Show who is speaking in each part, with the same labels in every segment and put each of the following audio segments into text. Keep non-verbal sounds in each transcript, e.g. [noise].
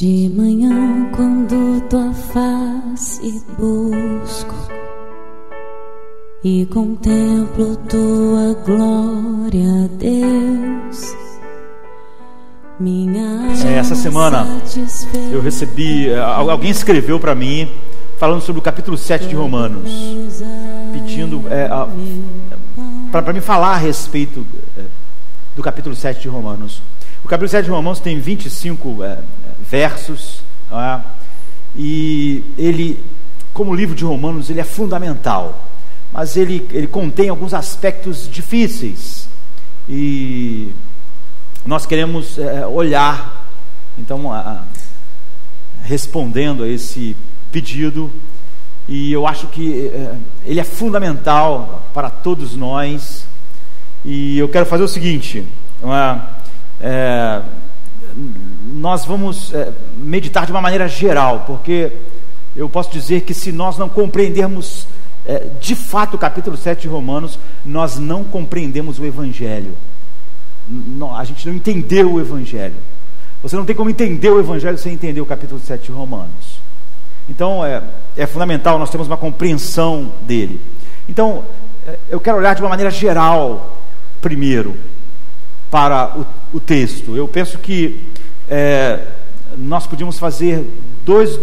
Speaker 1: De manhã, quando tua face busco e contemplo tua glória, Deus. Minha
Speaker 2: essa semana eu recebi, eh, alguém escreveu para mim falando sobre o capítulo 7 de Romanos, pedindo é, para me falar a respeito é, do capítulo 7 de Romanos. O capítulo 7 de Romanos tem 25 é, versos, é? e ele, como livro de Romanos, ele é fundamental, mas ele, ele contém alguns aspectos difíceis, e nós queremos é, olhar, então, a, respondendo a esse pedido, e eu acho que é, ele é fundamental para todos nós, e eu quero fazer o seguinte, é, nós vamos é, meditar de uma maneira geral, porque eu posso dizer que se nós não compreendermos é, de fato o capítulo 7 de Romanos, nós não compreendemos o Evangelho. Não, a gente não entendeu o Evangelho. Você não tem como entender o Evangelho sem entender o capítulo 7 de Romanos. Então é, é fundamental nós termos uma compreensão dele. Então, é, eu quero olhar de uma maneira geral, primeiro, para o, o texto. Eu penso que é, nós podíamos fazer dois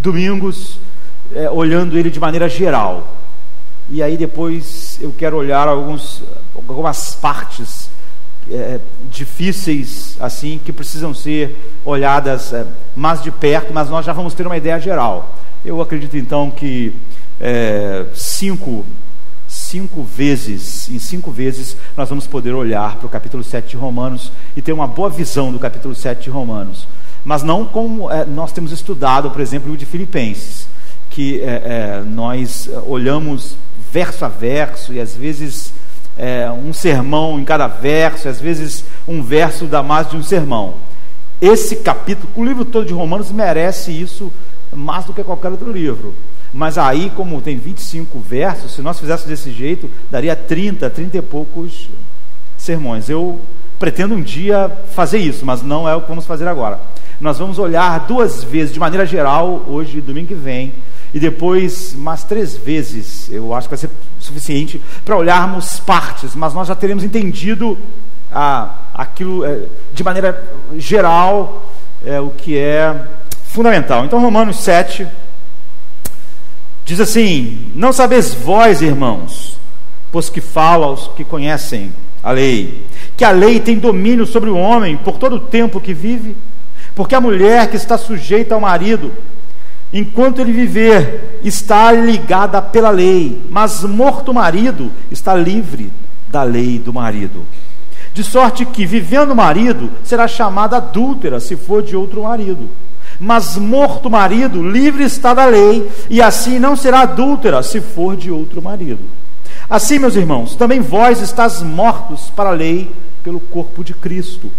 Speaker 2: domingos é, olhando ele de maneira geral. E aí depois eu quero olhar alguns, algumas partes é, difíceis assim que precisam ser olhadas é, mais de perto, mas nós já vamos ter uma ideia geral. Eu acredito então que é, cinco cinco vezes, em cinco vezes, nós vamos poder olhar para o capítulo 7 de Romanos e ter uma boa visão do capítulo 7 de Romanos. Mas não como é, nós temos estudado, por exemplo, o de Filipenses, que é, é, nós olhamos verso a verso e às vezes é, um sermão em cada verso, às vezes um verso dá mais de um sermão. Esse capítulo, o livro todo de Romanos merece isso mais do que qualquer outro livro. Mas aí, como tem 25 versos, se nós fizéssemos desse jeito, daria 30, 30 e poucos sermões. Eu pretendo um dia fazer isso, mas não é o que vamos fazer agora. Nós vamos olhar duas vezes, de maneira geral, hoje, domingo que vem, e depois mais três vezes, eu acho que vai ser suficiente para olharmos partes, mas nós já teremos entendido ah, aquilo é, de maneira geral, é, o que é fundamental. Então, Romanos 7, Diz assim: Não sabeis vós, irmãos, pois que fala aos que conhecem a lei, que a lei tem domínio sobre o homem por todo o tempo que vive, porque a mulher que está sujeita ao marido, enquanto ele viver, está ligada pela lei, mas morto o marido está livre da lei do marido. De sorte que, vivendo o marido, será chamada adúltera se for de outro marido mas morto o marido, livre está da lei, e assim não será adúltera se for de outro marido. Assim, meus irmãos, também vós estás mortos para a lei pelo corpo de Cristo,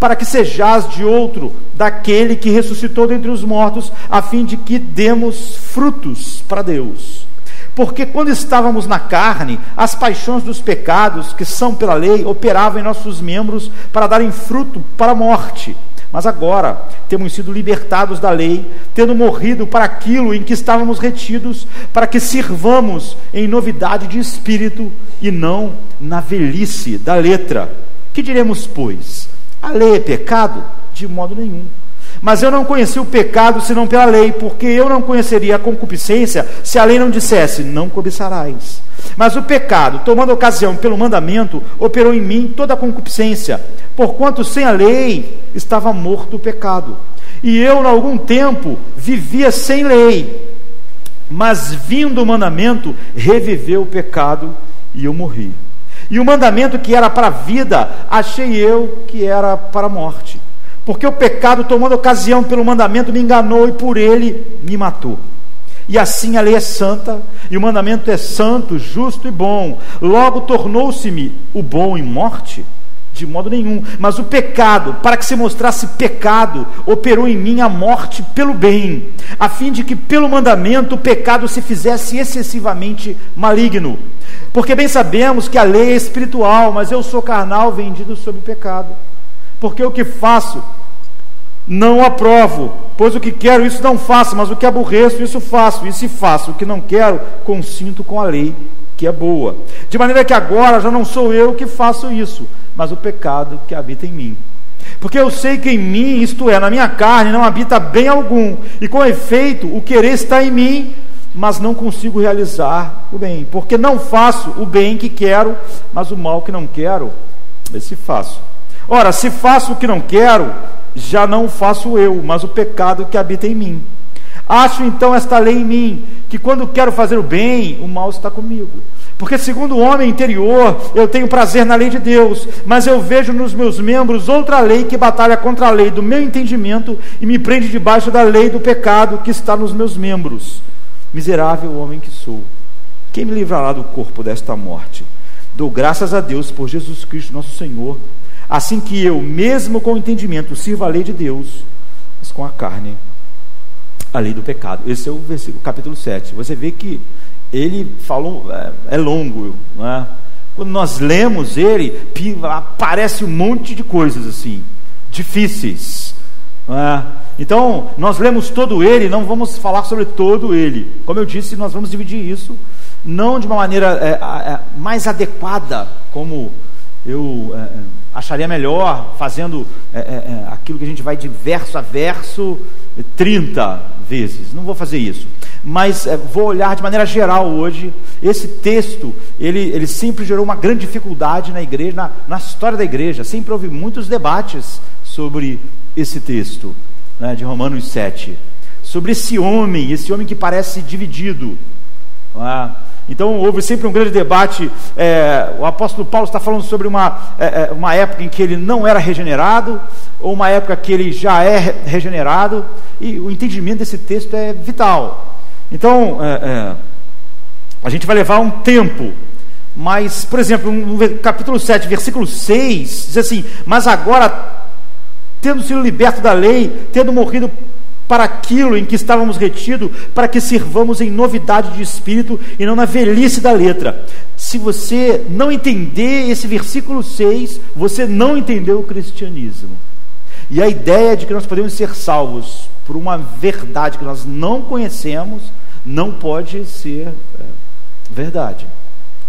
Speaker 2: para que sejais de outro daquele que ressuscitou dentre os mortos, a fim de que demos frutos para Deus. Porque quando estávamos na carne, as paixões dos pecados, que são pela lei, operavam em nossos membros para darem fruto para a morte. Mas agora temos sido libertados da lei, tendo morrido para aquilo em que estávamos retidos, para que sirvamos em novidade de espírito e não na velhice da letra. Que diremos, pois? A lei é pecado? De modo nenhum. Mas eu não conheci o pecado senão pela lei, porque eu não conheceria a concupiscência se a lei não dissesse: não cobiçarás. Mas o pecado, tomando ocasião pelo mandamento, operou em mim toda a concupiscência, porquanto sem a lei estava morto o pecado. E eu, há algum tempo, vivia sem lei, mas vindo o mandamento, reviveu o pecado e eu morri. E o mandamento que era para a vida, achei eu que era para a morte. Porque o pecado, tomando ocasião pelo mandamento, me enganou e por ele me matou. E assim a lei é santa, e o mandamento é santo, justo e bom. Logo tornou-se-me o bom em morte? De modo nenhum. Mas o pecado, para que se mostrasse pecado, operou em mim a morte pelo bem, a fim de que pelo mandamento o pecado se fizesse excessivamente maligno. Porque bem sabemos que a lei é espiritual, mas eu sou carnal, vendido sob o pecado. Porque o que faço não aprovo, pois o que quero, isso não faço, mas o que aborreço, isso faço, e se faço o que não quero, consinto com a lei que é boa. De maneira que agora já não sou eu que faço isso, mas o pecado que habita em mim. Porque eu sei que em mim, isto é, na minha carne, não habita bem algum, e com efeito, o querer está em mim, mas não consigo realizar o bem, porque não faço o bem que quero, mas o mal que não quero, esse faço. Ora, se faço o que não quero, já não faço eu, mas o pecado que habita em mim. Acho então esta lei em mim, que quando quero fazer o bem, o mal está comigo. Porque, segundo o homem interior, eu tenho prazer na lei de Deus, mas eu vejo nos meus membros outra lei que batalha contra a lei do meu entendimento e me prende debaixo da lei do pecado que está nos meus membros. Miserável homem que sou, quem me livrará do corpo desta morte? Dou graças a Deus por Jesus Cristo, nosso Senhor, assim que eu, mesmo com o entendimento, sirva a lei de Deus, mas com a carne a lei do pecado. Esse é o versículo, capítulo 7. Você vê que ele falou, é, é longo, é? Quando nós lemos ele, aparece um monte de coisas assim, difíceis. É? Então, nós lemos todo ele, não vamos falar sobre todo ele. Como eu disse, nós vamos dividir isso, não de uma maneira é, é, mais adequada, como eu é, acharia melhor, fazendo aquilo que a gente vai de verso a verso, 30 vezes. Não vou fazer isso. Mas é, vou olhar de maneira geral hoje. Esse texto, ele, ele sempre gerou uma grande dificuldade na igreja, na, na história da igreja. Sempre houve muitos debates sobre esse texto, né, de Romanos 7. Sobre esse homem, esse homem que parece dividido. É? Então houve sempre um grande debate. É, o apóstolo Paulo está falando sobre uma, é, uma época em que ele não era regenerado, ou uma época que ele já é regenerado, e o entendimento desse texto é vital. Então, é, a gente vai levar um tempo, mas, por exemplo, no capítulo 7, versículo 6, diz assim: Mas agora, tendo sido liberto da lei, tendo morrido para aquilo em que estávamos retidos, para que sirvamos em novidade de espírito e não na velhice da letra. Se você não entender esse versículo 6, você não entendeu o cristianismo. E a ideia de que nós podemos ser salvos por uma verdade que nós não conhecemos não pode ser é, verdade.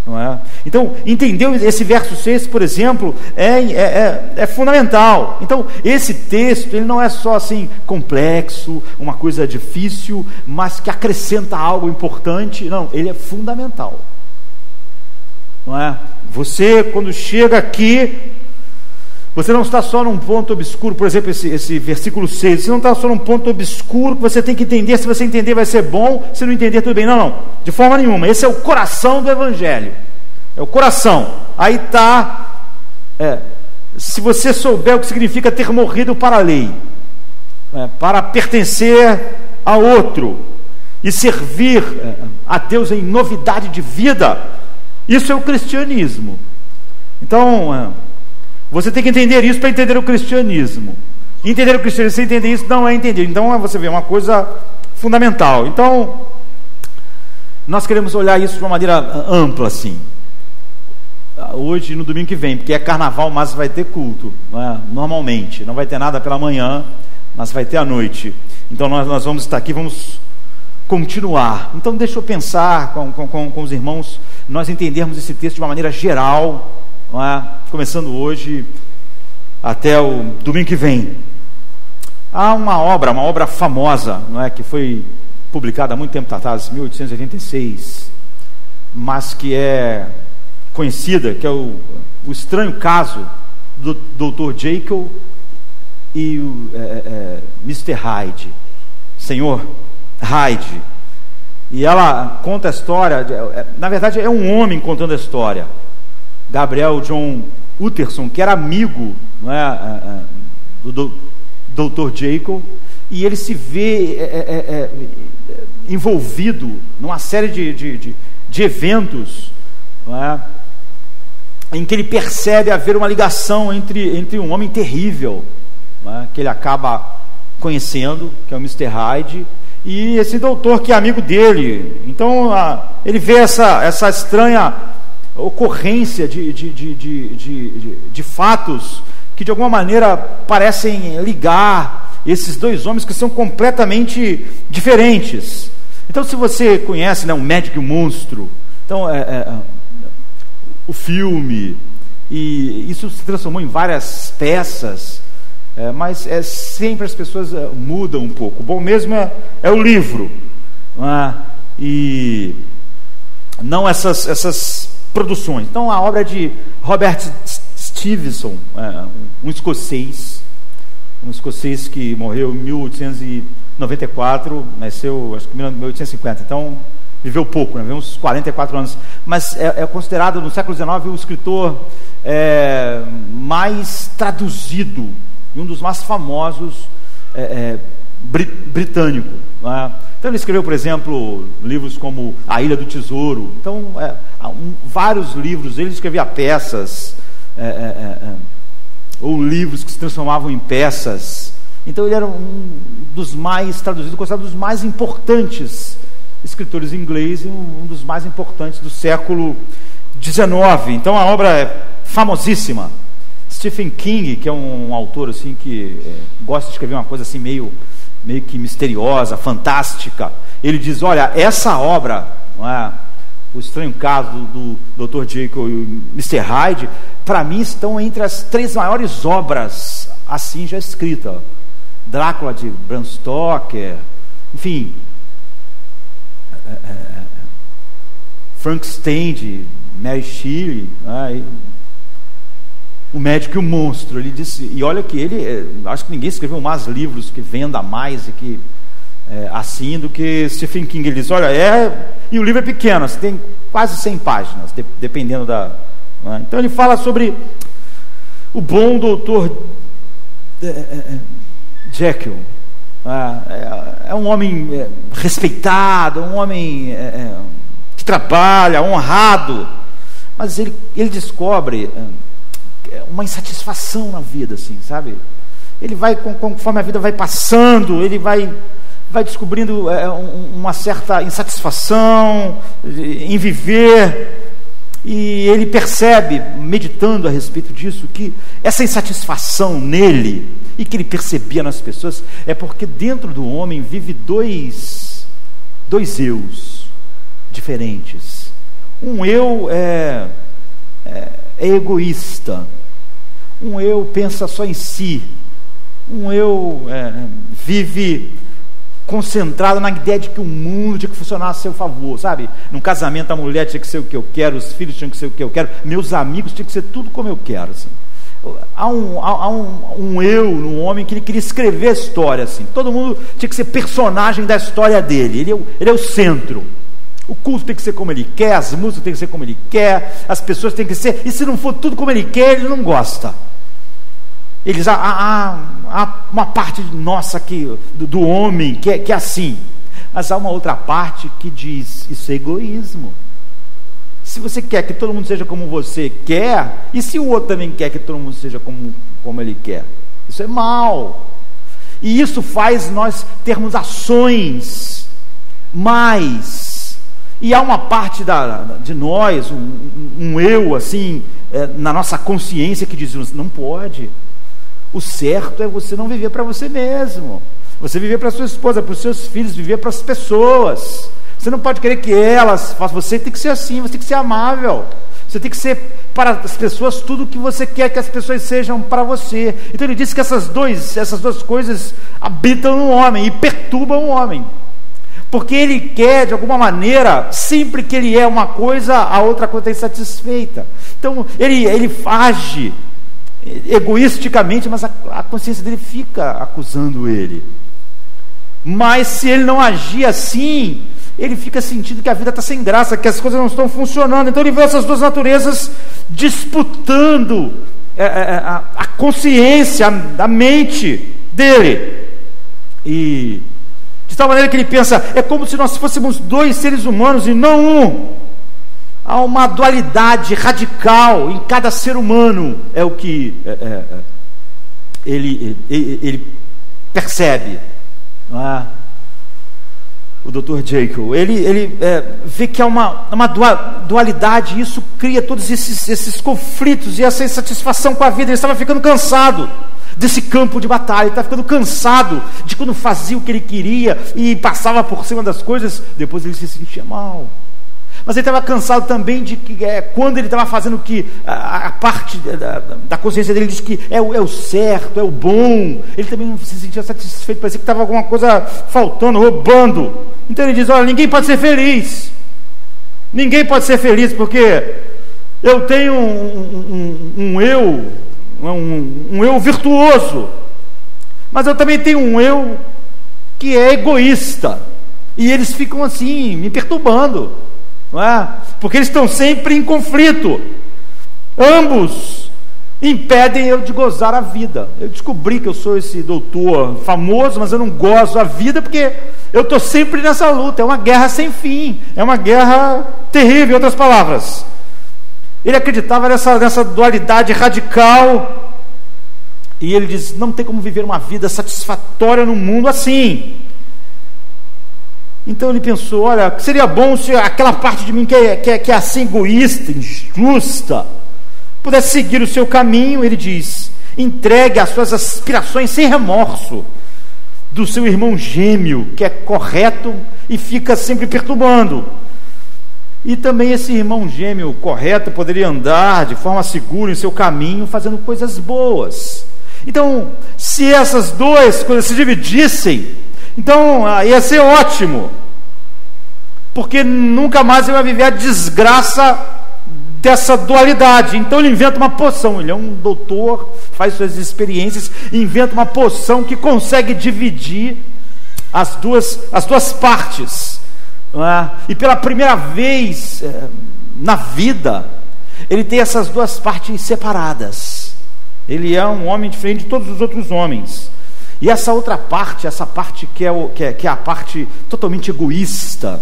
Speaker 2: Não é? Então, entendeu esse verso 6, por exemplo, é, é, é, é, fundamental. Então, esse texto ele não é só assim complexo, uma coisa difícil, mas que acrescenta algo importante. Não, ele é fundamental. Não é? Você, quando chega aqui, você não está só num ponto obscuro, por exemplo, esse, esse versículo 6, você não está só num ponto obscuro que você tem que entender, se você entender vai ser bom, se não entender tudo bem. Não, não, de forma nenhuma. Esse é o coração do Evangelho. É o coração. Aí está, é, se você souber o que significa ter morrido para a lei, é, para pertencer a outro e servir é, a Deus em novidade de vida, isso é o cristianismo. Então, é, você tem que entender isso para entender o cristianismo. Entender o cristianismo sem entender isso não é entender. Então você vê é uma coisa fundamental. Então nós queremos olhar isso de uma maneira ampla assim. Hoje, no domingo que vem, porque é carnaval, mas vai ter culto, não é? normalmente. Não vai ter nada pela manhã, mas vai ter à noite. Então nós, nós vamos estar aqui, vamos continuar. Então deixa eu pensar com, com, com os irmãos, nós entendermos esse texto de uma maneira geral, é? começando hoje até o domingo que vem. Há uma obra, uma obra famosa, não é, que foi publicada há muito tempo atrás, 1886, mas que é conhecida, que é o, o estranho caso do Dr. Jekyll e o é, é, Mr. Hyde, Senhor Hyde. E ela conta a história, é, na verdade é um homem contando a história. Gabriel John Utterson, que era amigo é, é, é do Dr. Jacob, e ele se vê é, é, é, envolvido numa série de, de, de, de eventos em que ele percebe haver uma ligação entre, entre um homem terrível, que ele acaba conhecendo, que é o Mr. Hyde, e esse doutor que é amigo dele. Então ele vê essa, essa estranha ocorrência de, de, de, de, fatos que de alguma maneira parecem ligar esses dois homens que são completamente diferentes. Então, se você conhece né, o Médico e o Monstro, então, é, é, o filme, e isso se transformou em várias peças, é, mas é, sempre as pessoas é, mudam um pouco. Bom mesmo é, é o livro, é? e não essas, essas produções. Então, a obra de Robert Stevenson, é, um escocês, um escocês que morreu em 1894, nasceu acho que em 1850, então viveu pouco, né? viveu uns 44 anos, mas é, é considerado no século XIX o escritor é, mais traduzido e um dos mais famosos é, é britânico. Né? Então ele escreveu, por exemplo, livros como A Ilha do Tesouro. Então, é, um, vários livros, ele escrevia peças, é, é, é, ou livros que se transformavam em peças. Então ele era um dos mais traduzidos, considerado dos mais importantes escritores ingleses, um dos mais importantes do século XIX. Então a obra é famosíssima. Stephen King, que é um, um autor assim que é, gosta de escrever uma coisa assim meio meio que misteriosa, fantástica. Ele diz: Olha, essa obra, é, O Estranho Caso do, do Dr. Jekyll e o Mr. Hyde, para mim estão entre as três maiores obras assim já escritas. Drácula de Bram Stoker, enfim. É, é, é Frankenstein de Mary Shelley, né, o médico e o monstro. Ele disse, e olha que ele, é, acho que ninguém escreveu mais livros que venda mais e que é, assim do que Stephen King. Ele diz, olha, é, e o livro é pequeno, você tem quase 100 páginas, de, dependendo da. Né? Então ele fala sobre o bom doutor é Jekyll. É, é, um homem respeitado, um homem que trabalha, honrado, mas ele, ele descobre uma insatisfação na vida, assim, sabe? Ele vai, conforme a vida vai passando, ele vai, vai descobrindo é, uma certa insatisfação em viver, e ele percebe, meditando a respeito disso, que essa insatisfação nele, e que ele percebia nas pessoas, é porque dentro do homem vive dois, dois eus diferentes. Um eu é, é, é egoísta, um eu pensa só em si. Um eu é, vive concentrado na ideia de que o mundo tinha que funcionar a seu favor, sabe? No casamento a mulher tinha que ser o que eu quero, os filhos tinham que ser o que eu quero, meus amigos tinham que ser tudo como eu quero, assim. Há um, há um, um eu no homem que ele queria escrever a história, assim. Todo mundo tinha que ser personagem da história dele. Ele é o, ele é o centro. O culto tem que ser como ele quer, as músicas tem que ser como ele quer, as pessoas têm que ser. E se não for tudo como ele quer, ele não gosta. Eles há, há, há uma parte nossa que, do, do homem que é, que é assim, mas há uma outra parte que diz: isso é egoísmo. Se você quer que todo mundo seja como você quer, e se o outro também quer que todo mundo seja como, como ele quer? Isso é mal. E isso faz nós termos ações mais. E há uma parte da, de nós, um, um eu assim, é, na nossa consciência que diz: não pode. O certo é você não viver para você mesmo. Você viver para sua esposa, para os seus filhos, viver para as pessoas. Você não pode querer que elas façam. Você tem que ser assim, você tem que ser amável. Você tem que ser para as pessoas tudo o que você quer que as pessoas sejam para você. Então ele disse que essas, dois, essas duas coisas habitam no homem e perturbam o homem. Porque ele quer, de alguma maneira, sempre que ele é uma coisa, a outra coisa está insatisfeita. Então ele, ele age egoisticamente, mas a, a consciência dele fica acusando ele. Mas se ele não agir assim, ele fica sentindo que a vida está sem graça, que as coisas não estão funcionando. Então ele vê essas duas naturezas disputando é, é, é a, a, consciência, a mente dele. E de tal maneira que ele pensa, é como se nós fôssemos dois seres humanos e não um há uma dualidade radical em cada ser humano, é o que é, é, é ele, ele, ele, percebe. É? O Dr. Jekyll, ele, ele é, vê que há uma, uma dualidade, e isso cria todos esses, esses conflitos e essa insatisfação com a vida. Ele estava ficando cansado desse campo de batalha, estava ficando cansado de quando fazia o que ele queria e passava por cima das coisas, depois ele se sentia mal. Mas ele estava cansado também de que é, quando ele estava fazendo o que a, a parte da, da, consciência dele diz que é o, é o certo, é o bom, ele também não se sentia satisfeito, parecia que estava alguma coisa faltando, roubando. Então ele diz: Olha, ninguém pode ser feliz. Ninguém pode ser feliz porque eu tenho um, um, um eu, um, um eu virtuoso, mas eu também tenho um eu que é egoísta. E eles ficam assim, me perturbando, não é? Porque eles estão sempre em conflito. Ambos impedem eu de gozar a vida. Eu descobri que eu sou esse doutor famoso, mas eu não gozo a vida porque eu estou sempre nessa luta. É uma guerra sem fim, é uma guerra terrível, em outras palavras. Ele acreditava nessa, nessa dualidade radical. E ele diz: não tem como viver uma vida satisfatória no mundo assim. Então ele pensou: olha, seria bom se aquela parte de mim que é, que é, que é assim egoísta, injusta, pudesse seguir o seu caminho. Ele diz: entregue as suas aspirações sem remorso do seu irmão gêmeo, que é correto e fica sempre perturbando. E também esse irmão gêmeo correto poderia andar de forma segura em seu caminho, fazendo coisas boas. Então, se essas duas coisas se dividissem, então ah, ia ser ótimo, porque nunca mais ele vai viver a desgraça dessa dualidade. Então ele inventa uma poção. Ele é um doutor, faz suas experiências, inventa uma poção que consegue dividir as duas, as duas partes. É? E pela primeira vez é, na vida, ele tem essas duas partes separadas. Ele é um homem diferente de todos os outros homens. E essa outra parte, essa parte que é, o, que é, que é a parte totalmente egoísta,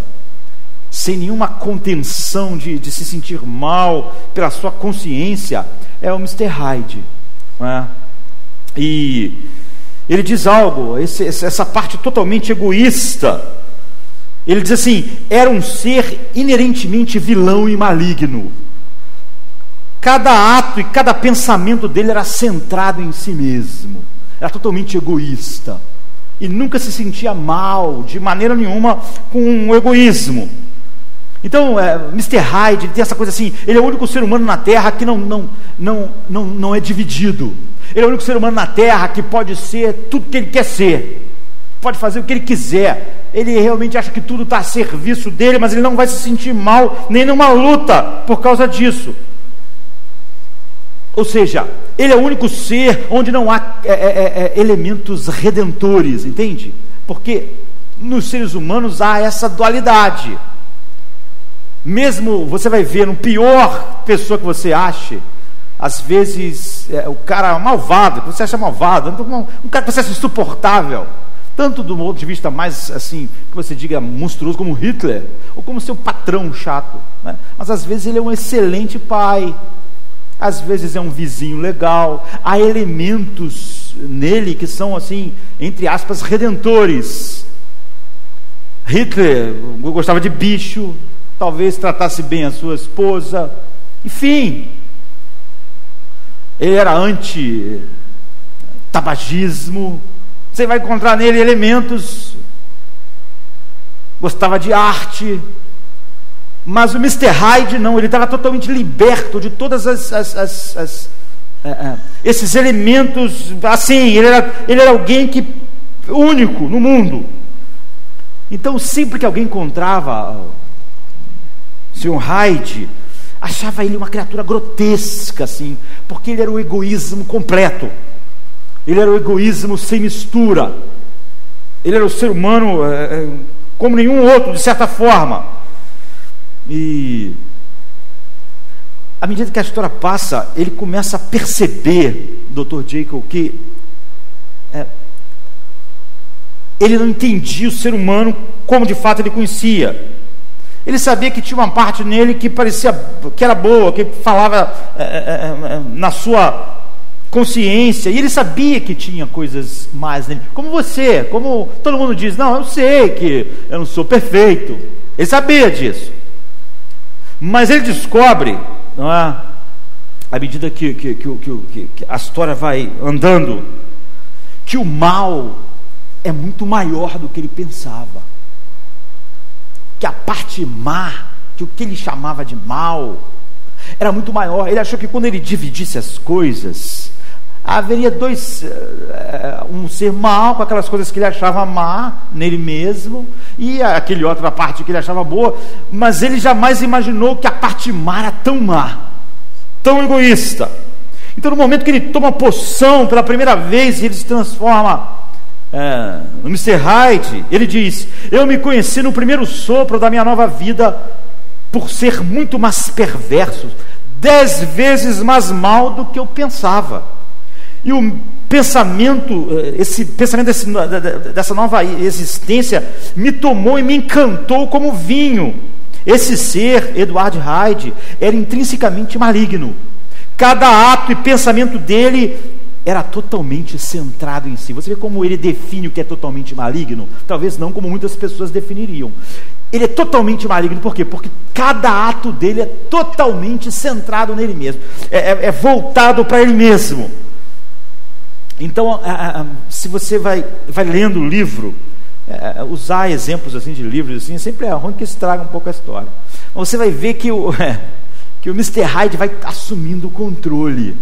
Speaker 2: sem nenhuma contenção de, de se sentir mal pela sua consciência, é o Mr. Hyde. É? E ele diz algo, esse, essa parte totalmente egoísta, ele diz assim: era um ser inerentemente vilão e maligno. Cada ato e cada pensamento dele era centrado em si mesmo, era totalmente egoísta. E nunca se sentia mal, de maneira nenhuma, com o egoísmo. Então, é, Mr. Hyde tem essa coisa assim: ele é o único ser humano na Terra que não, não, não, não, não é dividido. Ele é o único ser humano na Terra que pode ser tudo que ele quer ser pode fazer o que ele quiser. Ele realmente acha que tudo está a serviço dele, mas ele não vai se sentir mal nem numa luta por causa disso. Ou seja, ele é o único ser onde não há é, é, é, é elementos redentores, entende? Porque nos seres humanos há essa dualidade. Mesmo você vai ver no pior pessoa que você ache, às vezes é, o cara malvado, que você acha malvado, um cara que você acha insuportável, tanto do ponto de vista mais assim, que você diga monstruoso como Hitler, ou como seu patrão chato, né? mas às vezes ele é um excelente pai, às vezes é um vizinho legal, há elementos nele que são assim, entre aspas, redentores. Hitler gostava de bicho, talvez tratasse bem a sua esposa, enfim, ele era anti-tabagismo, você vai encontrar nele elementos. Gostava de arte. Mas o Mr. Hyde não, ele estava totalmente liberto de todas as, as, as, as é, é, esses elementos. Assim, ele era, ele era alguém que único no mundo. Então, sempre que alguém encontrava o Sr. Hyde, achava ele uma criatura grotesca, assim, porque ele era o egoísmo completo. Ele era o egoísmo sem mistura. Ele era o ser humano é, é, como nenhum outro, de certa forma. E à medida que a história passa, ele começa a perceber, Dr. Jacob, que é, ele não entendia o ser humano como de fato ele conhecia. Ele sabia que tinha uma parte nele que parecia que era boa, que falava é, é, é na sua consciência, e ele sabia que tinha coisas mais nele, como você, como todo mundo diz: Não, eu sei que eu não sou perfeito, ele sabia disso, mas ele descobre, não é? À medida que, que, que, que a história vai andando, que o mal é muito maior do que ele pensava. Que a parte má, que o que ele chamava de mal, era muito maior. Ele achou que quando ele dividisse as coisas, haveria dois, eh, um ser mal com aquelas coisas que ele achava má nele mesmo, e aquele outra parte que ele achava boa, mas ele jamais imaginou que a parte má era tão má, tão egoísta. Então, no momento que ele toma poção pela primeira vez e ele se transforma é, no Mr. Hyde, ele diz: Eu me conheci no primeiro sopro da minha nova vida por ser muito mais perverso, dez vezes mais mal do que eu pensava. E o pensamento, eh, esse pensamento desse, dessa nova existência me tomou e me encantou como vinho. Esse ser, Edward Hyde, era intrinsecamente maligno. Cada ato e pensamento dele era totalmente centrado em si. Você vê como ele define o que é totalmente maligno? Talvez não como muitas pessoas definiriam. Ele é totalmente maligno, por quê? Porque cada ato dele é totalmente centrado nele mesmo, é, é, é voltado para ele mesmo. Então, se você vai, vai lendo o livro, é, usar exemplos assim de livros assim, sempre é ruim que estraga um pouco a história. Você vai ver que o, [laughs] que o Mr. Hyde vai assumindo o controle,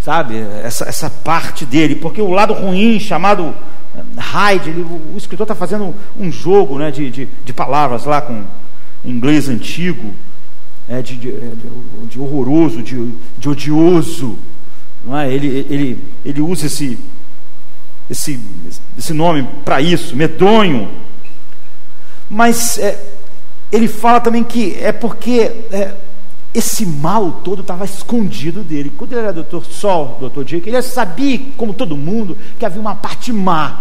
Speaker 2: sabe? Essa, essa parte dele, porque o lado ruim, chamado Hyde, ele, o, escritor está fazendo um jogo né, de, de, de, palavras lá com inglês antigo, é, de, de, de horroroso, de, de odioso. Não é? ele, ele, ele usa esse, esse, esse nome para isso, medonho. Mas é, ele fala também que é porque é, esse mal todo estava escondido dele. Quando ele era doutor Sol, doutor Jake, ele sabia, como todo mundo, que havia uma parte má.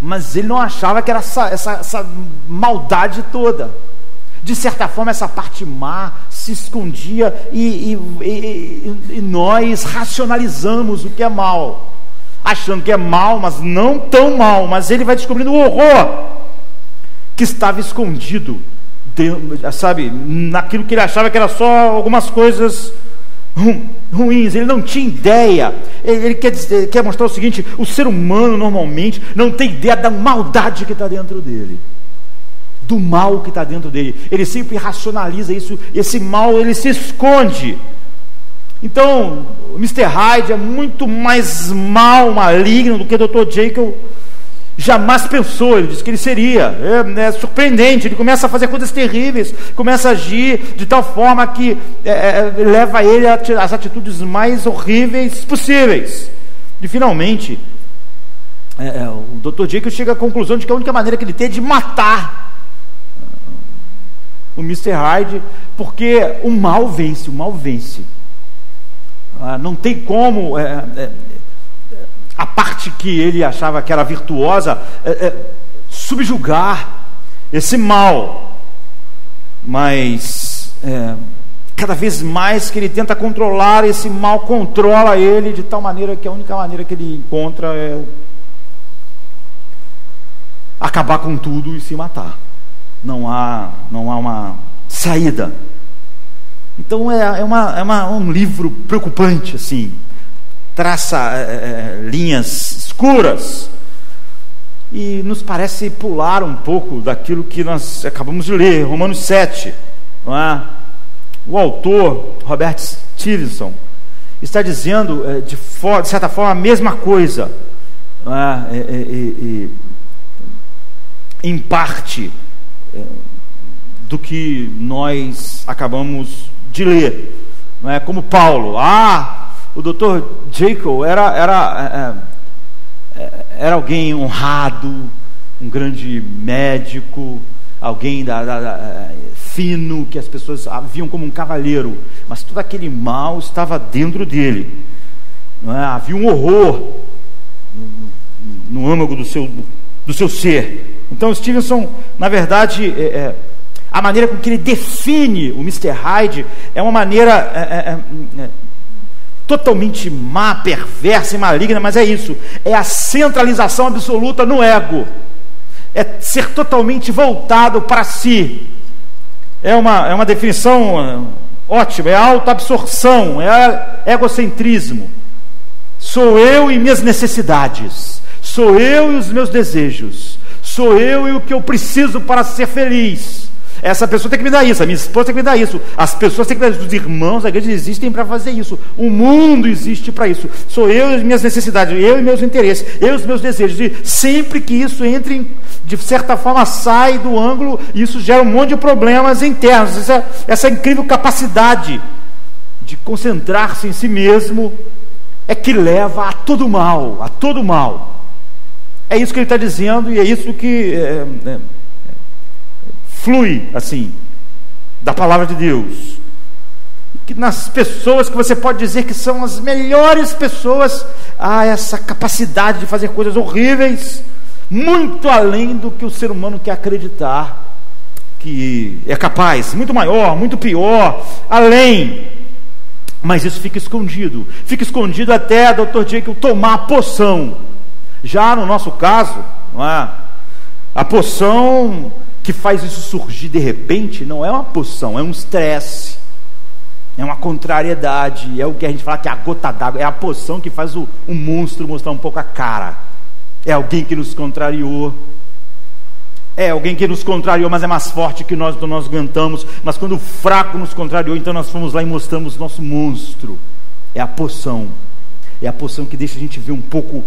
Speaker 2: Mas ele não achava que era essa, essa, essa maldade toda. De certa forma, essa parte má se escondia e, e, e, e, nós racionalizamos o que é mal, achando que é mal, mas não tão mal. Mas ele vai descobrindo o horror que estava escondido, sabe, naquilo que ele achava que era só algumas coisas ruins, ele não tinha ideia. Ele, ele quer, dizer, ele quer mostrar o seguinte: o ser humano normalmente não tem ideia da maldade que está dentro dele do mal que está dentro dele. Ele sempre racionaliza isso, esse mal ele se esconde. Então, Mr. Hyde é muito mais mal, maligno do que o Dr. Jekyll jamais pensou. Ele disse que ele seria. É, é, surpreendente. Ele começa a fazer coisas terríveis, começa a agir de tal forma que é, é, leva ele às atitudes mais horríveis possíveis. E finalmente, é, é, o Dr. Jekyll chega à conclusão de que a única maneira que ele tem é de matar o Mr. Hyde, porque o mal vence, o mal vence. Ah, não tem como é, é, a parte que ele achava que era virtuosa é, é subjugar esse mal, mas é, cada vez mais que ele tenta controlar esse mal, controla ele de tal maneira que a única maneira que ele encontra é acabar com tudo e se matar não há, não há uma saída. Então é, é, uma, é uma, um livro preocupante, assim, traça é, é, linhas escuras e nos parece pular um pouco daquilo que nós acabamos de ler, Romanos 7, não é? O autor, Robert Stevenson, está dizendo é, de, for, de, certa forma a mesma coisa, é? Em parte do que nós acabamos de ler. Não é como Paulo. Ah, o Dr. Jacob era, era, é, é, era alguém honrado, um grande médico, alguém da, da, da, fino, que as pessoas viam como um cavalheiro, mas todo aquele mal estava dentro dele. É? Havia um horror no, no âmago do seu, do seu ser. Então, Stevenson, na verdade, é, é, a maneira com que ele define o Mr. Hyde é uma maneira é, é, é, totalmente má, perversa e maligna, mas é isso: é a centralização absoluta no ego, é ser totalmente voltado para si. É uma, é uma definição ótima: é autoabsorção, é egocentrismo Sou eu e minhas necessidades. Sou eu e os meus desejos. Sou eu e o que eu preciso para ser feliz. Essa pessoa tem que me dar isso, a minha esposa tem que me dar isso, as pessoas têm que me dar isso, os irmãos da igreja existem para fazer isso, o mundo existe para isso. Sou eu e as minhas necessidades, eu e meus interesses, eu e os meus desejos. E sempre que isso entre, de certa forma, sai do ângulo, isso gera um monte de problemas internos. Essa, essa incrível capacidade de concentrar-se em si mesmo é que leva a todo mal, a todo mal. É isso que ele está dizendo e é isso que é, é, flui assim da palavra de Deus. Que nas pessoas que você pode dizer que são as melhores pessoas, há essa capacidade de fazer coisas horríveis, muito além do que o ser humano quer acreditar que é capaz, muito maior, muito pior, além mas isso fica escondido. Fica escondido até, doutor Jekyll, tomar a poção. Já no nosso caso, é? a poção que faz isso surgir de repente não é uma poção, é um estresse. É uma contrariedade, é o que a gente fala que é a gota d'água, é a poção que faz o, o monstro mostrar um pouco a cara. É alguém que nos contrariou, é alguém que nos contrariou, mas é mais forte que nós, então nós aguentamos. Mas quando o fraco nos contrariou, então nós fomos lá e mostramos nosso monstro. É a poção. É a poção que deixa a gente ver um pouco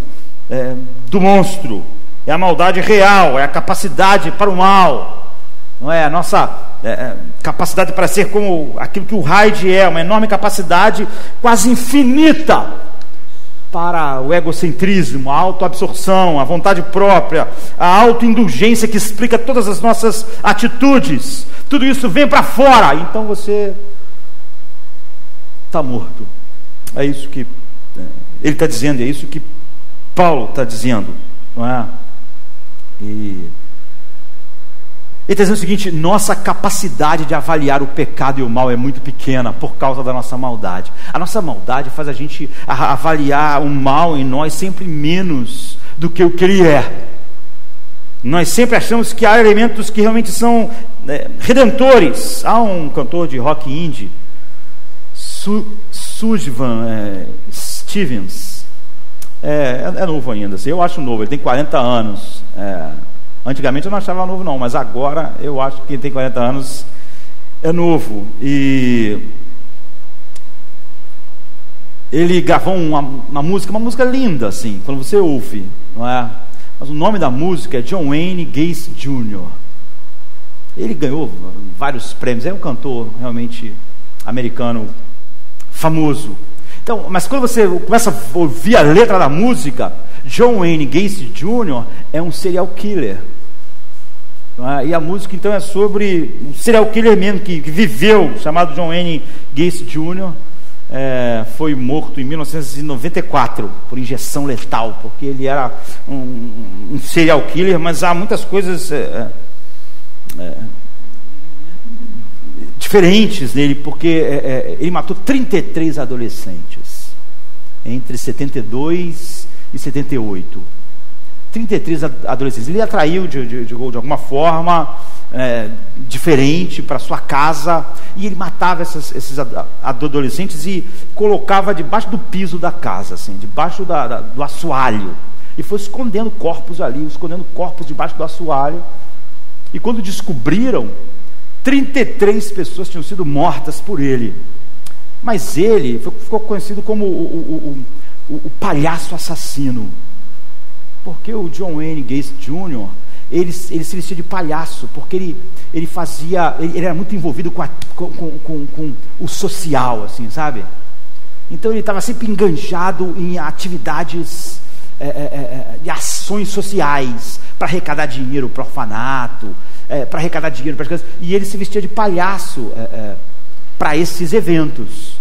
Speaker 2: é, do monstro. É a maldade real, é a capacidade para o mal. Não é a nossa é, é capacidade para ser como aquilo que o Hyde é, uma enorme capacidade quase infinita para o egocentrismo, a autoabsorção, a vontade própria, a autoindulgência que explica todas as nossas atitudes. Tudo isso vem para fora, então você está morto. É isso que é, ele está dizendo, é isso que Paulo está dizendo, não é? E ele está dizendo o seguinte: nossa capacidade de avaliar o pecado e o mal é muito pequena por causa da nossa maldade. A nossa maldade faz a gente avaliar o mal em nós sempre menos do que o que ele é. Nós sempre achamos que há elementos que realmente são é, redentores. Há um cantor de rock indie, Su Sujvan é, Stevens, é, é, é, novo ainda, assim, eu acho novo, ele tem 40 anos. É, Antigamente eu não achava novo, não, mas agora eu acho que quem tem 40 anos é novo. E ele gravou uma, uma, música, uma música linda, assim, quando você ouve, não é? Mas o nome da música é John Wayne Gacy Jr. Ele ganhou vários prêmios, é um cantor realmente americano famoso. Então, mas quando você começa a ouvir a letra da música, John Wayne Gacy Jr. é um serial killer. É? E a música então é sobre um serial killer mesmo que, que viveu, chamado John Wayne Gacy Jr. É, foi morto em 1994 por injeção letal, porque ele era um, um serial killer, mas há muitas coisas é, é, é diferentes nele, porque é, ele matou 33 adolescentes entre 72 e 78. 33 adolescentes. Ele atraiu de, de, de, de alguma forma é, diferente para sua casa e ele matava essas, esses adolescentes e colocava debaixo do piso da casa, assim, debaixo da, da, do assoalho. E foi escondendo corpos ali, escondendo corpos debaixo do assoalho. E quando descobriram, 33 pessoas tinham sido mortas por ele. Mas ele ficou conhecido como o, o, o, o palhaço assassino. Porque o John Wayne Gacy Jr., ele, ele se vestia de palhaço, porque ele, ele fazia, ele, ele era muito envolvido com, a, com, com, com, o social, assim, sabe? Então ele estava sempre enganjado em atividades, é, é, é, de ações sociais, para arrecadar dinheiro para o orfanato, é, para arrecadar dinheiro para as crianças, e ele se vestia de palhaço é, é, para esses eventos.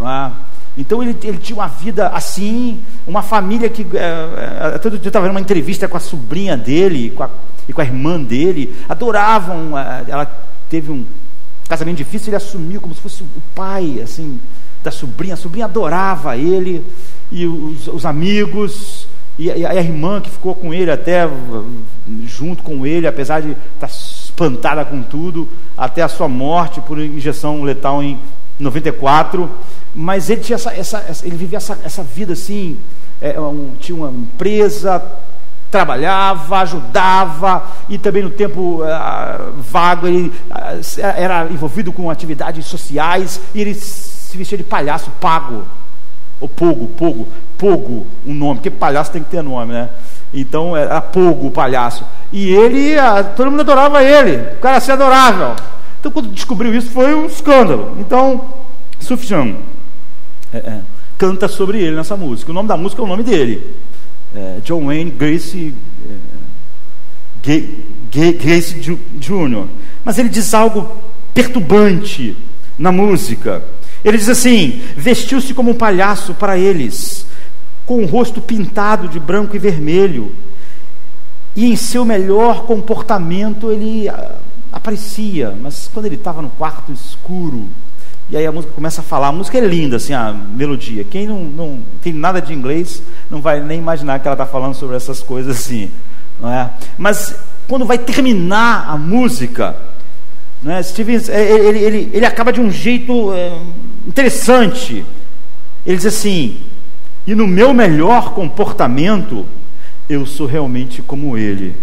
Speaker 2: É? Então ele, ele, tinha uma vida assim, uma família que. É, é, todo dia estava vendo uma entrevista com a sobrinha dele com a, e com a irmã dele, adoravam. É, ela teve um casamento difícil, ele assumiu como se fosse o pai assim da sobrinha. A sobrinha adorava ele e os, os amigos. E, e a irmã que ficou com ele até junto com ele, apesar de estar espantada com tudo, até a sua morte por injeção letal em 94. Mas ele tinha essa, essa ele vivia essa, essa vida assim, é, um, tinha uma empresa, trabalhava, ajudava e também no tempo uh, vago ele uh, era envolvido com atividades sociais e ele se vestia de palhaço pago ou pogo, pogo, pogo, um nome, porque palhaço tem que ter nome, né? Então era pogo palhaço. E ele, uh, todo mundo adorava ele, o cara se adorável. Então quando descobriu isso foi um escândalo. Então, Sufjan é, é, canta sobre ele nessa música. O nome da música é o nome dele. É, John Wayne Grace, é, Grace Jr. Mas ele diz algo perturbante na música. Ele diz assim: vestiu-se como um palhaço para eles, com o rosto pintado de branco e vermelho, e em seu melhor comportamento ele ah, aparecia, mas quando ele estava no quarto escuro, e aí a música começa a falar, a música é linda, assim, a melodia. Quem não, não tem nada de inglês não vai nem imaginar que ela está falando sobre essas coisas assim, não é? Mas quando vai terminar a música, não é? Stevens, é, ele, ele, ele acaba de um jeito é, interessante. Ele diz assim: e no meu melhor comportamento, eu sou realmente como ele.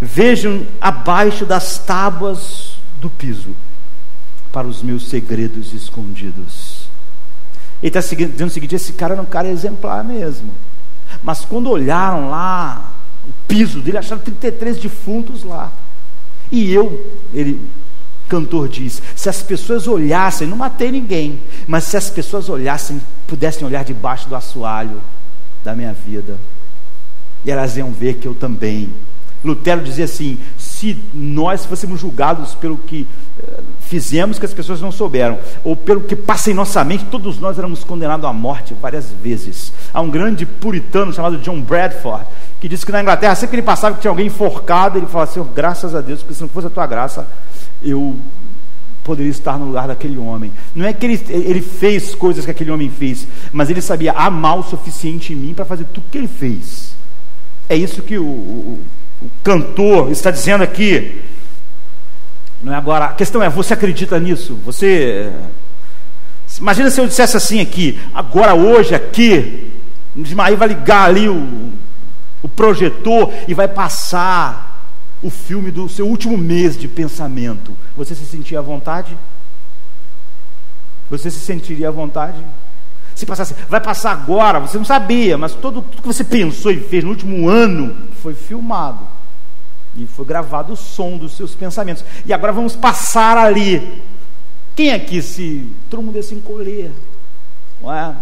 Speaker 2: Vejam abaixo das tábuas do piso para os meus segredos escondidos. Ele está dizendo o seguinte: esse cara era um cara exemplar mesmo. Mas quando olharam lá o piso dele, acharam 33 defuntos lá. E eu, ele, cantor diz: se as pessoas olhassem, não matei ninguém, mas se as pessoas olhassem, pudessem olhar debaixo do assoalho da minha vida, e elas iam ver que eu também. Lutero dizia assim: se nós fôssemos julgados pelo que eh, fizemos que as pessoas não souberam, ou pelo que passa em nossa mente, todos nós éramos condenados à morte várias vezes. Há um grande puritano chamado John Bradford, que disse que na Inglaterra, sempre que ele passava que tinha alguém enforcado, ele falava assim: graças a Deus, porque se não fosse a tua graça, eu poderia estar no lugar daquele homem. Não é que ele, ele fez coisas que aquele homem fez, mas ele sabia amar o suficiente em mim para fazer tudo que ele fez. É isso que o, o o cantor está dizendo aqui. Não é agora, a questão é, você acredita nisso? Você Imagina se eu dissesse assim aqui, agora hoje aqui, Ismael vai ligar ali o, o projetor e vai passar o filme do seu último mês de pensamento. Você se sentia à vontade? Você se sentiria à vontade? Se passasse, vai passar agora, você não sabia, mas tudo, tudo que você pensou e fez no último ano foi filmado. E foi gravado o som dos seus pensamentos. E agora vamos passar ali. Quem aqui se. Todo mundo ia se encolher. Não é?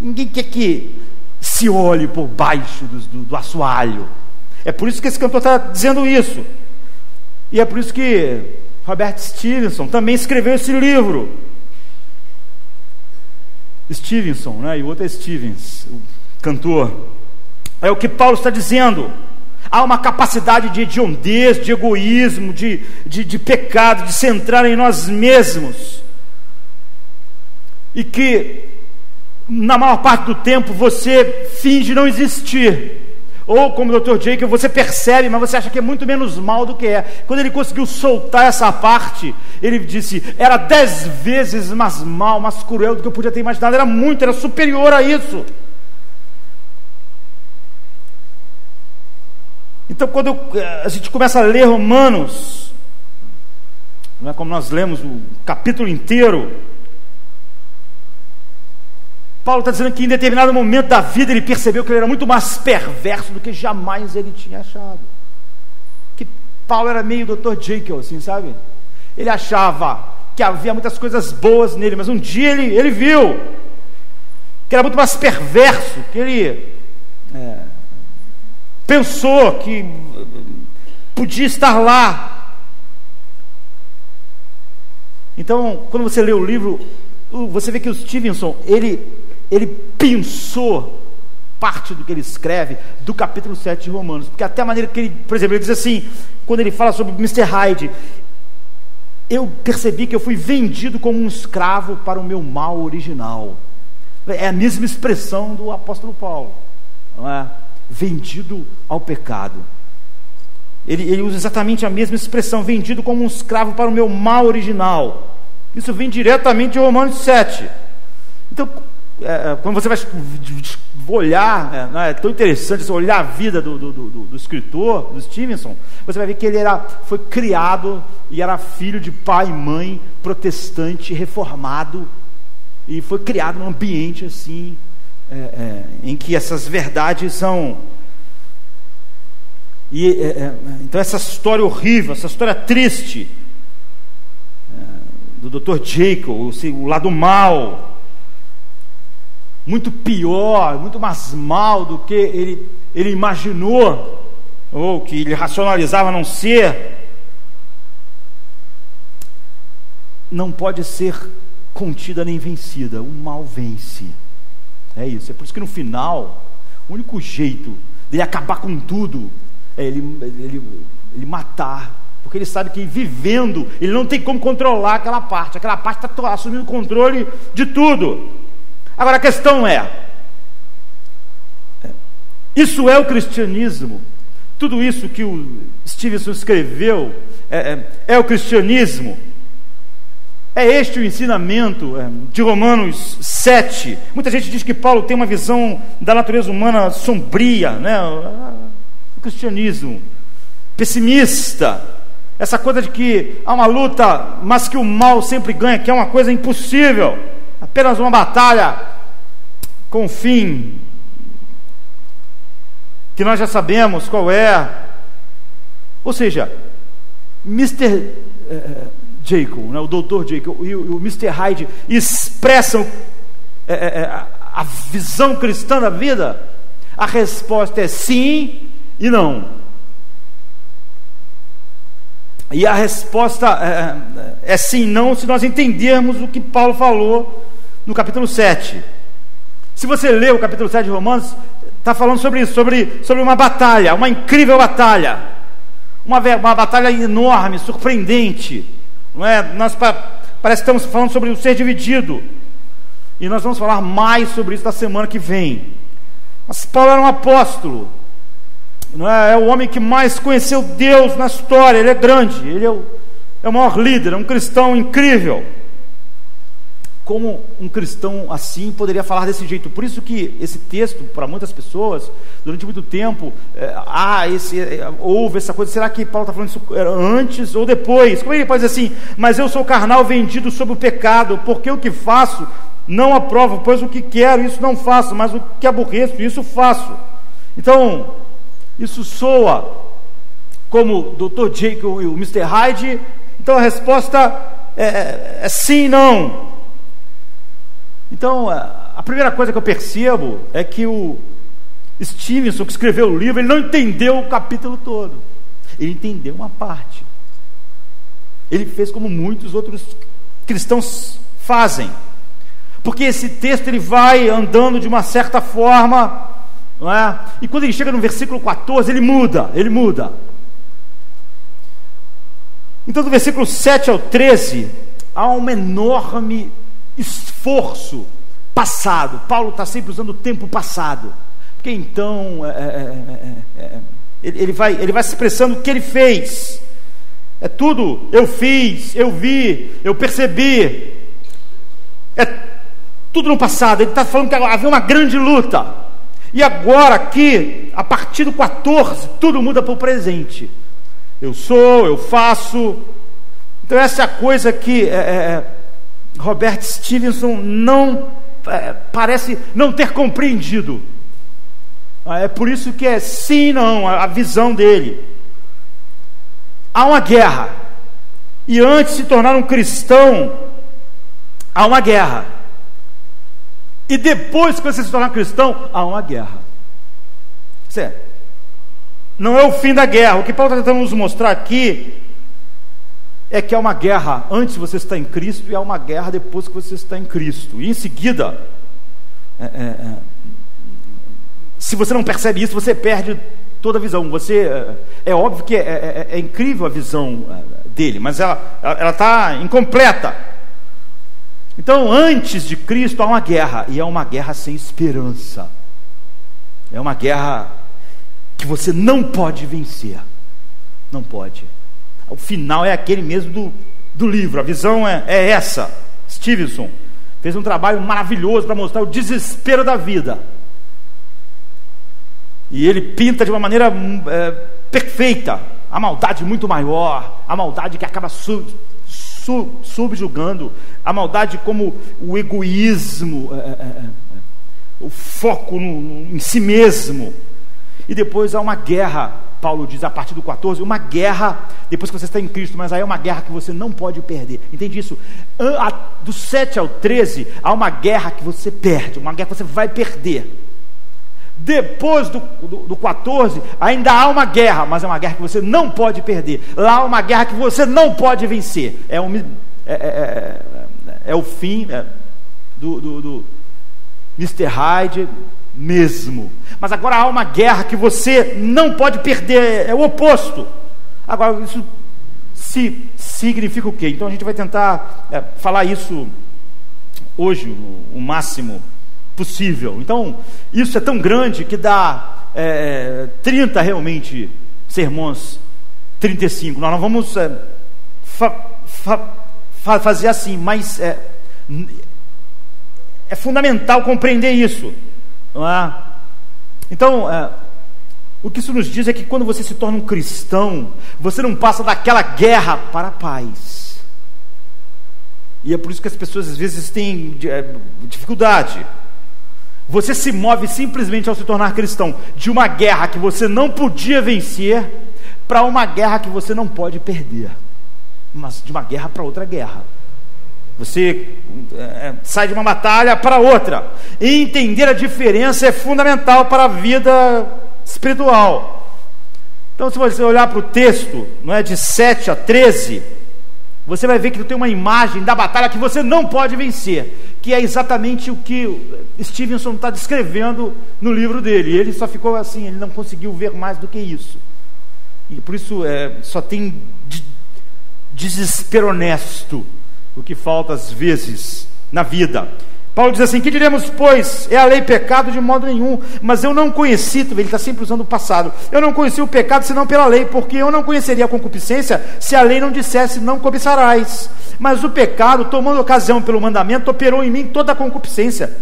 Speaker 2: Ninguém quer que se olhe por baixo do, do, do assoalho. É por isso que esse cantor está dizendo isso. E é por isso que Robert Stevenson também escreveu esse livro. Stevenson, né? e o outro é Stevens, o cantor. É o que Paulo está dizendo. Há uma capacidade de hediondez, de egoísmo, de, de, de pecado, de centrar em nós mesmos. E que, na maior parte do tempo, você finge não existir. Ou, como o Dr. Jacob, você percebe, mas você acha que é muito menos mal do que é. Quando ele conseguiu soltar essa parte, ele disse: era dez vezes mais mal, mais cruel do que eu podia ter imaginado. Era muito, era superior a isso. Então, quando eh, a gente começa a ler Romanos, não é como nós lemos o capítulo inteiro, Paulo está dizendo que em determinado momento da vida ele percebeu que ele era muito mais perverso do que jamais ele tinha achado. Que Paulo era meio Dr. Jekyll, assim, sabe? Ele achava que havia muitas coisas boas nele, mas um dia ele, ele viu que era muito mais perverso, que ele é, pensou que podia estar lá. Então, quando você lê o livro, você vê que o Stevenson, ele, ele pensou parte do que ele escreve do capítulo 7 de Romanos, porque até a maneira que ele, por exemplo, ele diz assim, quando ele fala sobre Mr. Hyde, eu percebi que eu fui vendido como um escravo para o meu mal original. É a mesma expressão do apóstolo Paulo, não é? Vendido ao pecado. Ele, ele usa exatamente a mesma expressão, vendido como um escravo para o meu mal original. Isso vem diretamente de Romanos 7. Então, é, quando você vai olhar, é, é tão interessante você olhar a vida do, do, do, do, escritor, do Stevenson, você vai ver que ele era, foi criado e era filho de pai e mãe protestante, reformado, e foi criado num ambiente assim, é, é, em que essas verdades são. E, é, é, então, essa história horrível, essa história triste do Dr. Jacob, o, o lado mal, muito pior, muito mais mal do que ele, ele imaginou, ou que ele racionalizava não ser, não pode ser contida nem vencida. O mal vence. É isso. É por isso que no final, o único jeito dele acabar com tudo é ele, ele, ele matar. Porque ele sabe que vivendo, ele não tem como controlar aquela parte. Aquela parte está assumindo o controle de tudo. Agora a questão é: isso é o cristianismo? Tudo isso que o Stevenson escreveu é, é, é o cristianismo? É este o ensinamento é, de Romanos 7. Muita gente diz que Paulo tem uma visão da natureza humana sombria, né? o cristianismo pessimista. Essa coisa de que há uma luta, mas que o mal sempre ganha, que é uma coisa impossível apenas uma batalha com fim, que nós já sabemos qual é. Ou seja, Mr. Jacob, né, o Dr. Jacob e o, o Mr. Hyde expressam é, é, a visão cristã da vida? A resposta é sim e não. E a resposta é, é sim e não se nós entendermos o que Paulo falou no capítulo 7. Se você lê o capítulo 7 de Romanos, está falando sobre isso, sobre, sobre uma batalha, uma incrível batalha, uma, uma batalha enorme, surpreendente. Não é? Nós parece que estamos falando sobre o ser dividido. E nós vamos falar mais sobre isso na semana que vem. Mas Paulo era um apóstolo. Não é? é o homem que mais conheceu Deus na história. Ele é grande, ele é o, é o maior líder, é um cristão incrível como um cristão assim poderia falar desse jeito. Por isso que esse texto, para muitas pessoas, durante muito tempo, é, ah, esse, é, houve essa coisa, será que Paulo está falando isso antes ou depois? Como ele pode dizer assim, mas eu sou carnal vendido sob o pecado, porque o que faço não aprovo, pois o que quero, isso não faço, mas o que aborreço, isso faço. Então, isso soa como Dr. Jacob e o Mr. Hyde, então a resposta é, é, é sim não. Então, a primeira coisa que eu percebo é que o Stevenson, que escreveu o livro, ele não entendeu o capítulo todo. Ele entendeu uma parte. Ele fez como muitos outros cristãos fazem. Porque esse texto ele vai andando de uma certa forma, não é? E quando ele chega no versículo 14, ele muda, ele muda. Então, do versículo 7 ao 13, há uma enorme esforço passado. Paulo está sempre usando o tempo passado. Porque então é é, é, é, é, ele, vai, ele vai se expressando o que ele fez. É tudo eu fiz, eu vi, eu percebi. É tudo no passado. Ele está falando que havia uma grande luta. E agora aqui, a partir do 14, tudo muda para o presente. Eu sou, eu faço. Então essa é a coisa que é, Robert Stevenson não é, parece não ter compreendido. Ah, é por isso que é sim não, a visão dele. Há uma guerra. E antes de se tornar um cristão, há uma guerra. E depois que você se tornar cristão, há uma guerra. Certo? Não é o fim da guerra. O que Paulo está tentando nos mostrar aqui é que há uma guerra antes você estar em Cristo e há uma guerra depois que você está em Cristo. E em seguida, é, é, é, se você não percebe isso, você perde toda a visão. Você é, é óbvio que é, é, é, incrível a visão dele, mas ela está incompleta. Então, antes de Cristo há uma guerra e é uma guerra sem esperança. É uma guerra que você não pode vencer. Não pode. O final é aquele mesmo do, do livro, a visão é, é essa. Stevenson, fez um trabalho maravilhoso para mostrar o desespero da vida. E ele pinta de uma maneira é, perfeita a maldade muito maior, a maldade que acaba su, su, subjugando, a maldade como o egoísmo, é, é, é, é o foco no, em si mesmo. E depois há uma guerra, Paulo diz a partir do 14, uma guerra, depois que você está em Cristo, mas aí é uma guerra que você não pode perder. Entende isso? Do 7 ao 13, há uma guerra que você perde, uma guerra que você vai perder. Depois do, do, do 14, ainda há uma guerra, mas é uma guerra que você não pode perder. Lá há uma guerra que você não pode vencer. É, um, é, é, é, é o fim é, do, do, do Mr. Hyde mesmo. Mas agora há uma guerra que você não pode perder, é o oposto. Agora, isso se significa o quê? Então a gente vai tentar é, falar isso hoje, o, o máximo possível. Então, isso é tão grande que dá é, 30 realmente sermões, 35. Nós não vamos é, fa, fa, fa, fazer assim, mas é, é fundamental compreender isso. Não é? Então, é, o que isso nos diz é que quando você se torna um cristão, você não passa daquela guerra para a paz. E é por isso que as pessoas às vezes têm é, dificuldade. Você se move simplesmente ao se tornar cristão de uma guerra que você não podia vencer para uma guerra que você não pode perder. Mas de uma guerra para outra guerra. Você é, sai de uma batalha para outra. E entender a diferença é fundamental para a vida espiritual. Então, se você olhar para o texto, não é de 7 a 13, você vai ver que tem uma imagem da batalha que você não pode vencer, que é exatamente o que Stevenson está descrevendo no livro dele. Ele só ficou assim, ele não conseguiu ver mais do que isso. E por isso é, só tem desespero honesto o que falta às vezes na vida. Paulo diz assim: Que diremos, pois? É a lei pecado de modo nenhum, mas eu não conheci, ele está sempre usando o passado. Eu não conheci o pecado senão pela lei, porque eu não conheceria a concupiscência se a lei não dissesse não cobiçarás. Mas o pecado, tomando ocasião pelo mandamento, operou em mim toda a concupiscência.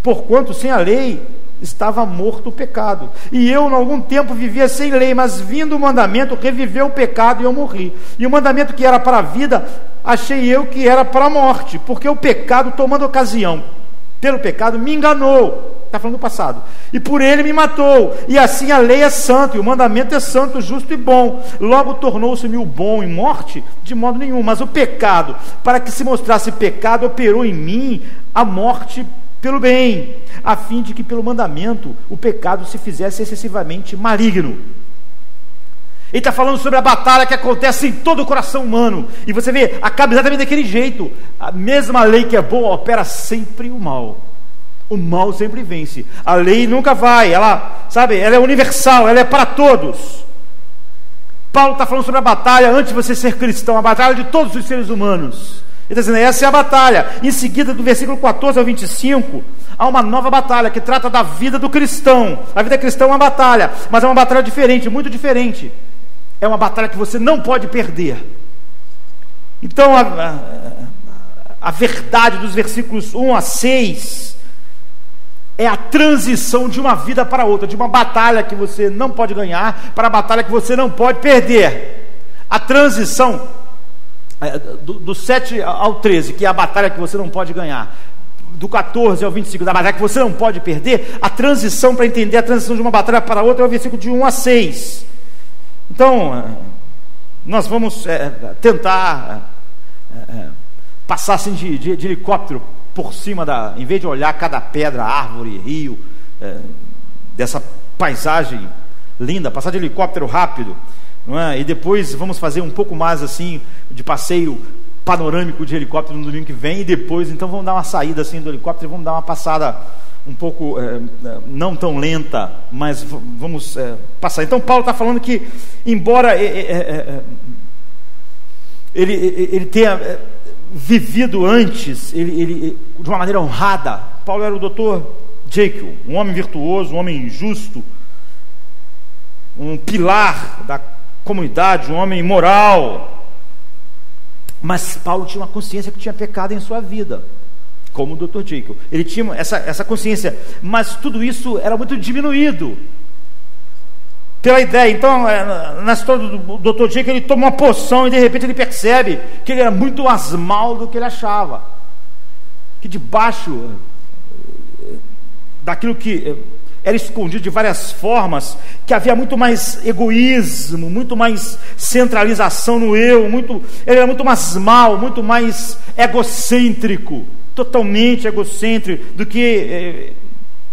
Speaker 2: Porquanto sem a lei estava morto o pecado. E eu, em algum tempo, vivia sem lei, mas vindo o mandamento, reviveu o pecado e eu morri. E o mandamento que era para a vida, achei eu que era para a morte, porque o pecado, tomando ocasião pelo pecado, me enganou. Está falando do passado. E por ele me matou. E assim a lei é santa, e o mandamento é santo, justo e bom. Logo tornou-se-me o bom em morte? De modo nenhum. Mas o pecado, para que se mostrasse pecado, operou em mim a morte pelo bem, a fim de que pelo mandamento o pecado se fizesse excessivamente maligno. Ele está falando sobre a batalha que acontece em todo o coração humano. E você vê, acaba exatamente daquele jeito. A mesma lei que é boa opera sempre o mal. O mal sempre vence. A lei nunca vai, ela, sabe, ela é universal, ela é para todos. Paulo está falando sobre a batalha antes de você ser cristão, a batalha de todos os seres humanos. Ele está dizendo, essa é a batalha. Em seguida, do versículo 14 ao 25, há uma nova batalha que trata da vida do cristão. A vida cristã é uma batalha, mas é uma batalha diferente, muito diferente. É uma batalha que você não pode perder. Então, a, a, a verdade dos versículos 1 a 6 é a transição de uma vida para outra, de uma batalha que você não pode ganhar para a batalha que você não pode perder. A transição do, do 7 ao 13, que é a batalha que você não pode ganhar, do 14 ao 25, da batalha que você não pode perder, a transição para entender a transição de uma batalha para outra é o versículo de 1 a 6. Então, é, nós vamos é, tentar é, é, passar assim de, de, de, helicóptero por cima da. Em vez de olhar cada pedra, árvore, rio, é, dessa paisagem linda, passar de helicóptero rápido não é? E depois vamos fazer um pouco mais assim de passeio panorâmico de helicóptero no domingo que vem e depois então vamos dar uma saída assim do helicóptero e vamos dar uma passada um pouco é, não tão lenta, mas vamos é, passar. Então Paulo está falando que embora é, ele, ele tenha vivido antes, ele, ele, de uma maneira honrada, Paulo era o doutor Jekyll, um homem virtuoso, um homem justo, um pilar da comunidade, um homem moral. Mas Paulo tinha uma consciência que tinha pecado em sua vida. como o Dr. Jekyll. Ele tinha essa, essa consciência, mas tudo isso era muito diminuído pela ideia. Então, é, na história do Dr. Jekyll, ele toma uma poção e de repente ele percebe que ele era muito mais mal do que ele achava. Que debaixo eh, daquilo que eh, era escondido de várias formas, que havia muito mais egoísmo, muito mais centralização no eu, muito, ele era muito mais mal, muito mais egocêntrico, totalmente egocêntrico do que eh,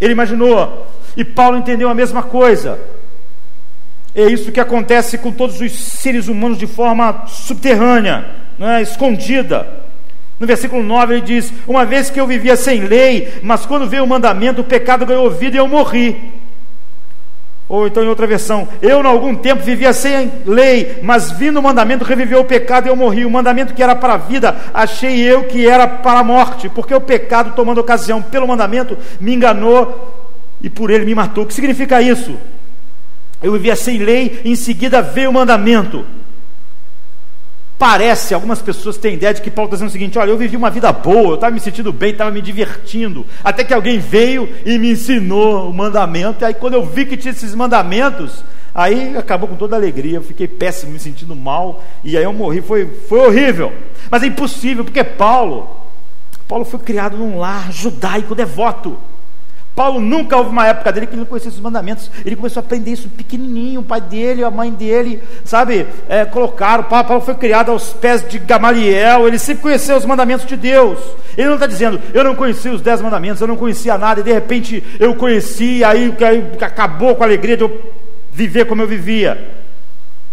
Speaker 2: ele imaginou. E Paulo entendeu a mesma coisa. É isso que acontece com todos os seres humanos de forma subterrânea, é? escondida. No versículo 9 ele diz: Uma vez que eu vivia sem lei, mas quando veio o mandamento, o pecado ganhou vida e eu morri. Ou então em outra versão, eu, em algum tempo, vivia sem lei, mas vindo o mandamento, reviveu o pecado e eu morri. O mandamento que era para a vida, achei eu que era para a morte, porque o pecado, tomando ocasião pelo mandamento, me enganou e por ele me matou. O que significa isso? Eu vivia sem lei, em seguida veio o mandamento. Parece, algumas pessoas têm ideia de que Paulo está dizendo o seguinte: olha, eu vivi uma vida boa, eu estava me sentindo bem, estava me divertindo, até que alguém veio e me ensinou o mandamento, e aí quando eu vi que tinha esses mandamentos, aí acabou com toda a alegria, eu fiquei péssimo, me sentindo mal, e aí eu morri, foi, foi horrível. Mas é impossível, porque Paulo, Paulo foi criado num lar judaico devoto. Paulo nunca houve uma época dele que ele não conhecia esses mandamentos. Ele começou a aprender isso pequenininho. O pai dele, a mãe dele, sabe, é, colocaram. Paulo foi criado aos pés de Gamaliel. Ele sempre conheceu os mandamentos de Deus. Ele não está dizendo, eu não conhecia os dez mandamentos, eu não conhecia nada, e de repente eu conheci, aí, aí acabou com a alegria de eu viver como eu vivia.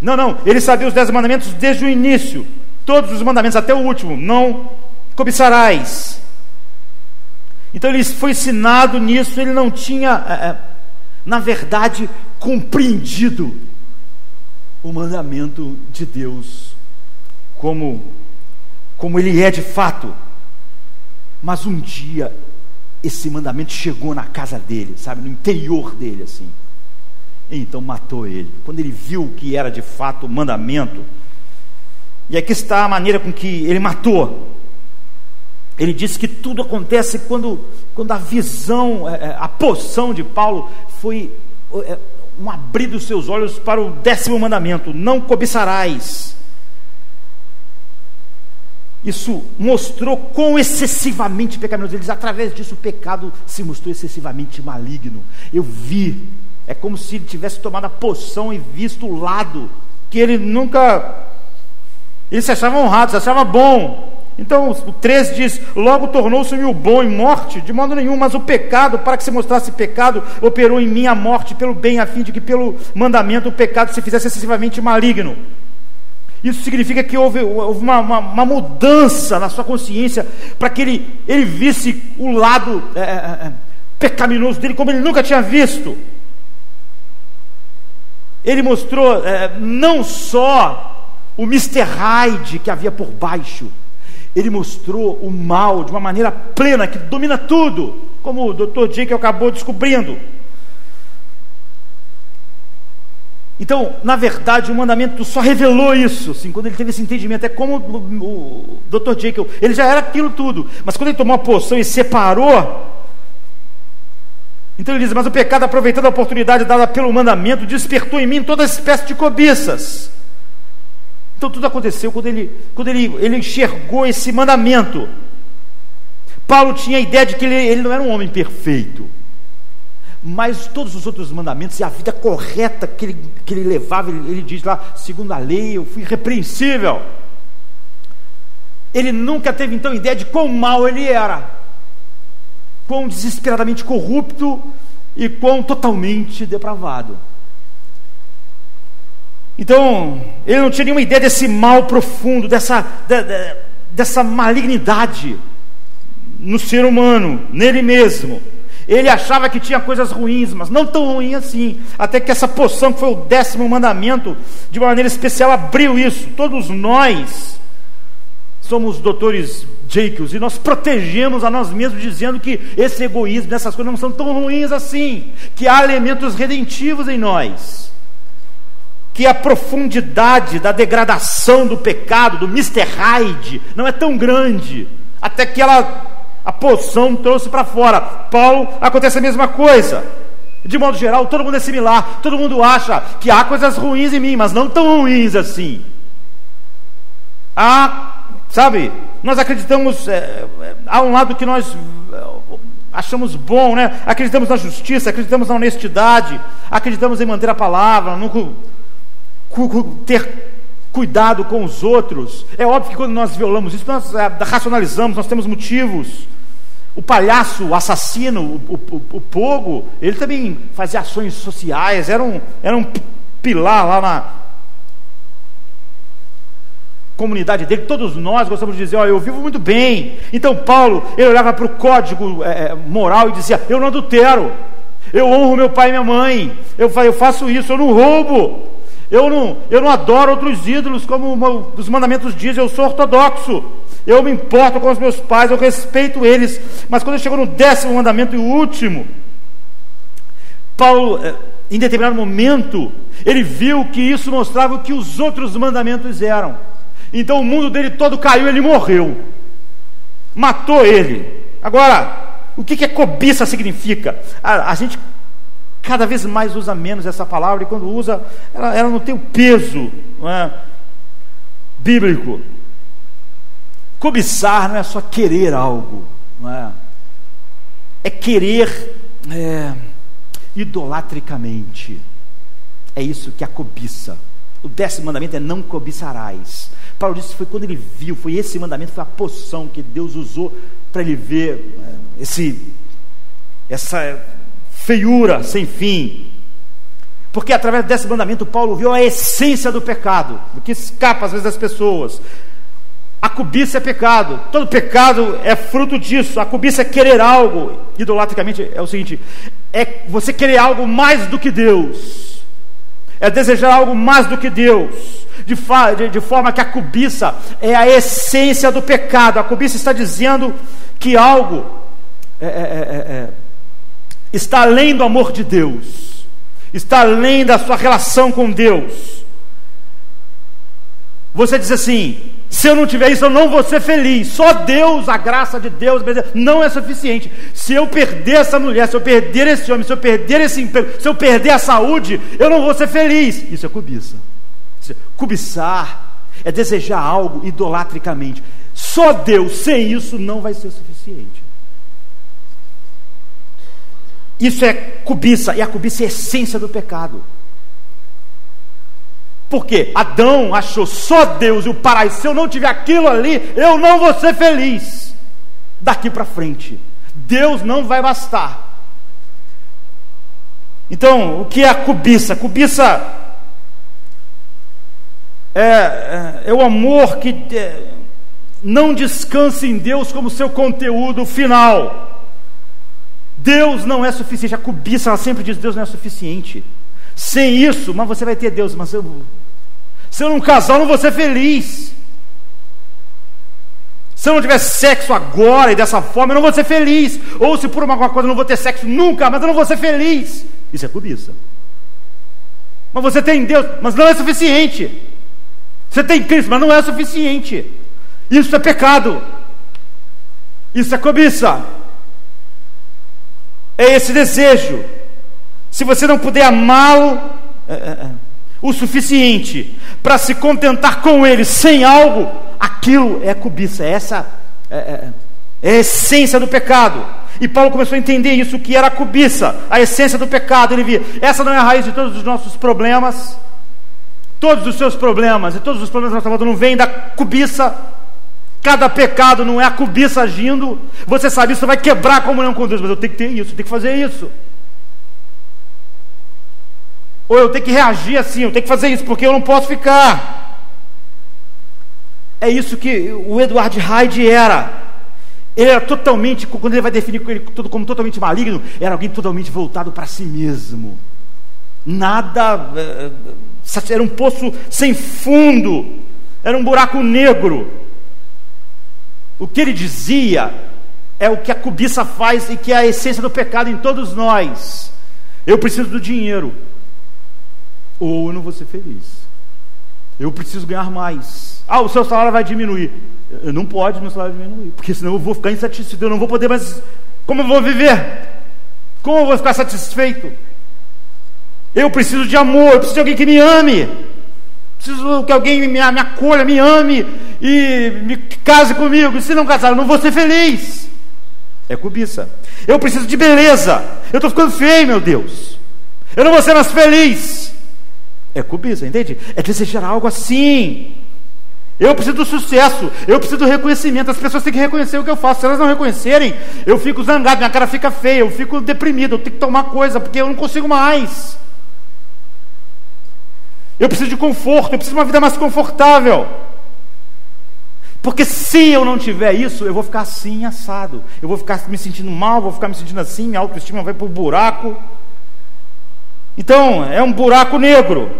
Speaker 2: Não, não. Ele sabia os dez mandamentos desde o início. Todos os mandamentos, até o último. Não cobiçarás então ele foi ensinado nisso, ele não tinha, é, é, na verdade, compreendido o mandamento de Deus como, como ele é de fato. Mas um dia esse mandamento chegou na casa dele, sabe, no interior dele assim. Então matou ele. Quando ele viu que era de fato o mandamento, e aqui está a maneira com que ele matou. Ele disse que tudo acontece quando, quando a visão, é, é, a poção de Paulo foi é, um abrir dos seus olhos para o décimo mandamento: não cobiçarás. Isso mostrou quão excessivamente pecaminoso. Ele diz, através disso o pecado se mostrou excessivamente maligno. Eu vi, é como se ele tivesse tomado a poção e visto o lado que ele nunca. Ele se achava honrado, se achava bom. Então o 13 diz: Logo tornou-se-me o bom em morte, de modo nenhum, mas o pecado, para que se mostrasse pecado, operou em mim a morte pelo bem, a fim de que pelo mandamento o pecado se fizesse excessivamente maligno. Isso significa que houve, houve uma, uma, uma, mudança na sua consciência para que ele, ele visse o lado é, é, é, pecaminoso dele como ele nunca tinha visto. Ele mostrou é, não só o Mr. Hyde que havia por baixo, ele mostrou o mal de uma maneira plena, que domina tudo, como o Dr. Jake acabou descobrindo. Então, na verdade, o mandamento só revelou isso, assim, quando ele teve esse entendimento. É como o, o Dr. Jekyll, ele já era aquilo tudo, mas quando ele tomou a poção e separou, então ele diz: Mas o pecado, aproveitando a oportunidade dada pelo mandamento, despertou em mim toda espécie de cobiças. Então tudo aconteceu quando ele, quando ele, ele enxergou esse mandamento. Paulo tinha a ideia de que ele, ele não era um homem perfeito. Mas todos os outros mandamentos e a vida correta que ele, que ele levava, ele, ele diz lá, segundo a lei, eu fui irrepreensível. Ele nunca teve então ideia de quão mal ele era, quão desesperadamente corrupto e quão totalmente depravado. Então, ele não tinha nenhuma ideia desse mal profundo, dessa, de, de, dessa malignidade no ser humano, nele mesmo. Ele achava que tinha coisas ruins, mas não tão ruim assim. Até que essa poção, que foi o décimo mandamento, de uma maneira especial abriu isso. Todos nós somos doutores Jacobs e nós protegemos a nós mesmos, dizendo que esse egoísmo, essas coisas não são tão ruins assim, que há elementos redentivos em nós que a profundidade da degradação do pecado, do Mr. Hyde, não é tão grande, até que ela A poção trouxe para fora. Paulo acontece a mesma coisa. De modo geral, todo mundo é similar. Todo mundo acha que há coisas ruins em mim, mas não tão ruins assim. Há, sabe, nós acreditamos, é, é há um lado que nós é, achamos bom, né? Acreditamos na justiça, acreditamos na honestidade, acreditamos em manter a palavra, nunca ter cuidado com os outros. É óbvio que quando nós violamos isso, nós é, racionalizamos, nós temos motivos. O palhaço, o assassino, o, o, o, pogo, ele também fazia ações sociais, era um, era um pilar lá na comunidade dele. Todos nós gostamos de dizer: Ó, eu vivo muito bem. Então, Paulo, ele olhava para o código é, é, moral e dizia: Eu não adultero, eu honro meu pai e minha mãe, eu, eu faço isso, eu não roubo. Eu não, eu não adoro outros ídolos, como os mandamentos dizem, eu sou ortodoxo. Eu me importo com os meus pais, eu respeito eles. Mas quando chegou no décimo mandamento e o último, Paulo, eh, em determinado momento, ele viu que isso mostrava o que os outros mandamentos eram. Então o mundo dele todo caiu, ele morreu. Matou ele. Agora, o que, que a cobiça significa? A, a gente cada vez mais usa menos essa palavra, e quando usa, ela, ela não tem o peso não é, bíblico. Cobiçar não é só querer algo, não é? é querer é, idolatricamente. É isso que é a cobiça. O décimo mandamento é não cobiçarás. Paulo disse que foi quando ele viu, foi esse mandamento, foi a poção que Deus usou para ele ver é, esse, essa feiura sem fim. Porque através desse mandamento Paulo viu a essência do pecado, do que escapa às vezes das pessoas. A cobiça é pecado, todo pecado é fruto disso. A cobiça é querer algo, idolatricamente é o seguinte: é você querer algo mais do que Deus, é desejar algo mais do que Deus, de, de, de forma que a cobiça é a essência do pecado. A cobiça está dizendo que algo é, é, é, é está além do amor de Deus, está além da sua relação com Deus. Você diz assim: se eu não tiver isso, eu não vou ser feliz. Só Deus, a graça de Deus, não é suficiente. Se eu perder essa mulher, se eu perder esse homem, se eu perder esse emprego, se eu perder a saúde, eu não vou ser feliz. Isso é cobiça. Cobiçar é desejar algo idolatricamente. Só Deus, sem isso, não vai ser suficiente. Isso é cobiça, e a cobiça é a essência do pecado. Porque Adão achou só Deus e o paraíso. Se eu não tiver aquilo ali, eu não vou ser feliz. Daqui para frente, Deus não vai bastar. Então, o que é a cobiça? Cobiça é, é, é o amor que é, não descansa em Deus como seu conteúdo final. Deus não é suficiente. A cobiça, ela sempre diz: Deus não é suficiente. Sem isso, mas você vai ter Deus. Mas eu, se eu não casar, eu não vou ser feliz. Se eu não tiver sexo agora e dessa forma, eu não vou ser feliz. Ou se por alguma coisa eu não vou ter sexo nunca, mas eu não vou ser feliz. Isso é cobiça. Mas você tem Deus, mas não é suficiente. Você tem Cristo, mas não é suficiente. Isso é pecado. Isso é cobiça é esse desejo. Se você não puder amá-lo é, é, é, o suficiente para se contentar com ele sem algo, aquilo é cobiça, essa é, é, a essência do pecado. E Paulo começou a entender isso, que era a cobiça, a essência do pecado. Ele via, essa não é a raiz de todos os nossos problemas. Todos os seus problemas e todos os problemas da nossa vida não vêm da cobiça, Cada pecado não é a cobiça agindo. Você sabe isso, vai quebrar a comunhão com Deus, mas eu tenho que ter isso, eu tenho que fazer isso. Ou eu tenho que reagir assim, eu tenho que fazer isso, porque eu não posso ficar. É isso que o Edward Hyde era. Ele era totalmente, quando ele vai definir ele como totalmente maligno, era alguém totalmente voltado para si mesmo. Nada, eh, eh, era um poço sem fundo, era um buraco negro. O que ele dizia é o que a cobiça faz e que é a essência do pecado em todos nós. Eu preciso do dinheiro, ou eu não vou ser feliz. Eu preciso ganhar mais. Ah, o seu salário vai diminuir. não pode meu salário diminuir, porque senão eu vou ficar insatisfeito, eu não vou poder mais. Como eu vou viver? Como eu vou ficar satisfeito? Eu preciso de amor, eu preciso de alguém que me ame. Preciso que alguém me, me acolha, me ame e me case comigo. Se não casar, eu não vou ser feliz. É cobiça. Eu preciso de beleza. Eu estou ficando feio, meu Deus. Eu não vou ser mais feliz. É cobiça, entende? É desejar algo assim. Eu preciso do sucesso, eu preciso do reconhecimento. As pessoas têm que reconhecer o que eu faço. Se elas não reconhecerem, eu fico zangado, minha cara fica feia, eu fico deprimido, eu tenho que tomar coisa, porque eu não consigo mais. Eu preciso de conforto, eu preciso de uma vida mais confortável. Porque se eu não tiver isso, eu vou ficar assim, assado. Eu vou ficar me sentindo mal, vou ficar me sentindo assim, minha autoestima vai para o buraco. Então, é um buraco negro.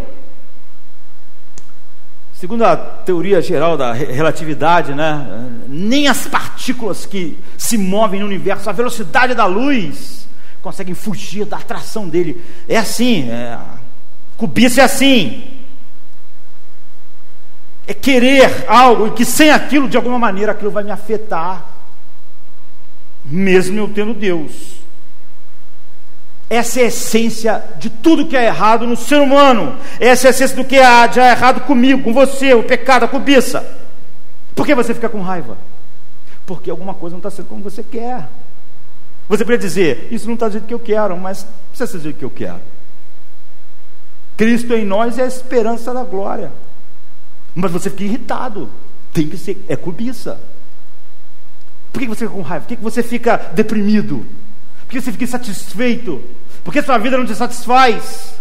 Speaker 2: Segundo a teoria geral da relatividade, né, nem as partículas que se movem no universo, a velocidade da luz, conseguem fugir da atração dele. É assim, é, cobiça é assim. É querer algo e que sem aquilo, de alguma maneira, aquilo vai me afetar, mesmo eu tendo Deus. Essa é a essência de tudo que é errado no ser humano. Essa é a essência do que há de errado comigo, com você, o pecado, a cobiça. Por que você fica com raiva? Porque alguma coisa não está sendo como você quer. Você poderia dizer, isso não está do jeito que eu quero, mas precisa ser do jeito que eu quero. Cristo em nós é a esperança da glória. Mas você fica irritado. Tem que ser, é cobiça. Por que você fica com raiva? Por que você fica deprimido? Por que você fica insatisfeito? Porque sua vida não te satisfaz.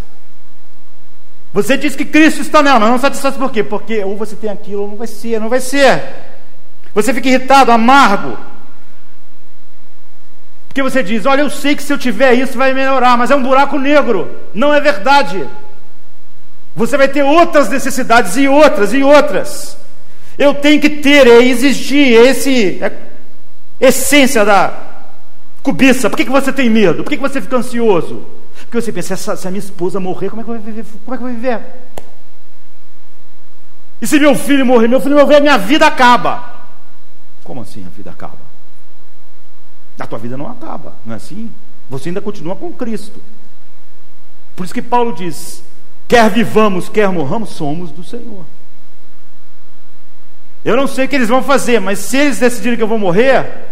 Speaker 2: Você diz que Cristo está nela, mas não satisfaz por quê? Porque ou você tem aquilo ou não vai ser, não vai ser. Você fica irritado, amargo. Porque você diz: Olha, eu sei que se eu tiver isso vai melhorar, mas é um buraco negro. Não é verdade. Você vai ter outras necessidades e outras e outras. Eu tenho que ter, é existir, esse é essência da Cobiça, por que, que você tem medo? Por que, que você fica ansioso? Porque você pensa, se a, se a minha esposa morrer, como é que eu vou viver? Como é que vou viver? E se meu filho morrer, meu filho morrer, minha vida acaba. Como assim a vida acaba? A tua vida não acaba, não é assim? Você ainda continua com Cristo. Por isso que Paulo diz: quer vivamos, quer morramos, somos do Senhor. Eu não sei o que eles vão fazer, mas se eles decidirem que eu vou morrer,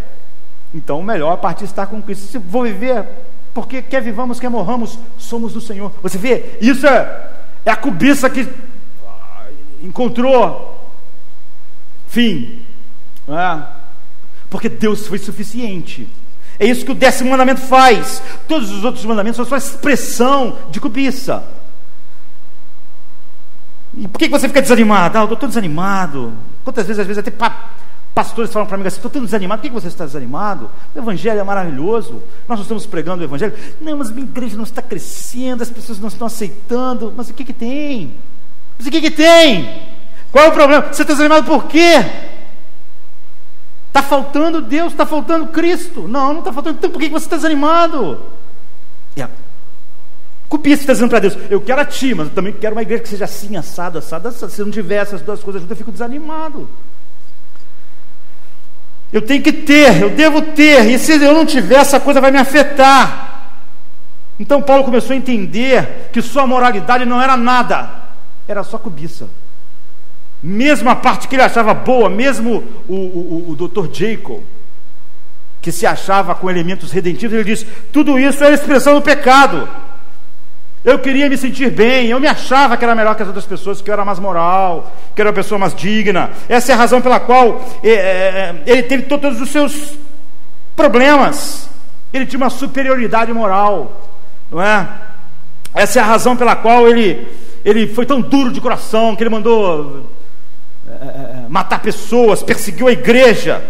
Speaker 2: então, melhor a partir estar com Cristo. Se vou viver, porque quer vivamos, quer morramos, somos do Senhor. Você vê, isso é, é a cobiça que ah, encontrou fim. É? Porque Deus foi suficiente. É isso que o décimo mandamento faz. Todos os outros mandamentos são só expressão de cobiça. E por que você fica desanimado? Ah, eu estou desanimado. Quantas vezes, às vezes, até Pastores falam para mim assim: estou tão desanimado, por que você está desanimado? O Evangelho é maravilhoso, nós estamos pregando o Evangelho. Não, mas minha igreja não está crescendo, as pessoas não estão aceitando. Mas o que, que tem? Mas o que, que tem? Qual é o problema? Você está desanimado por quê? Está faltando Deus, está faltando Cristo. Não, não está faltando. Então por que você está desanimado? Copia está dizendo para Deus, eu quero a ti, mas eu também quero uma igreja que seja assim, assada, assada, assada. Se não tiver essas duas coisas juntas, eu fico desanimado. Eu tenho que ter, eu devo ter, e se eu não tiver, essa coisa vai me afetar. Então Paulo começou a entender que sua moralidade não era nada, era só cobiça. Mesmo a parte que ele achava boa, mesmo o, o, o, o Dr. Jacob, que se achava com elementos redentivos, ele diz: tudo isso é expressão do pecado. Eu queria me sentir bem, eu me achava que era melhor que as outras pessoas, que eu era mais moral, que eu era uma pessoa mais digna. Essa é a razão pela qual é, é, ele teve todos os seus problemas. Ele tinha uma superioridade moral, não é? Essa é a razão pela qual ele, ele foi tão duro de coração que ele mandou é matar pessoas, perseguiu a igreja.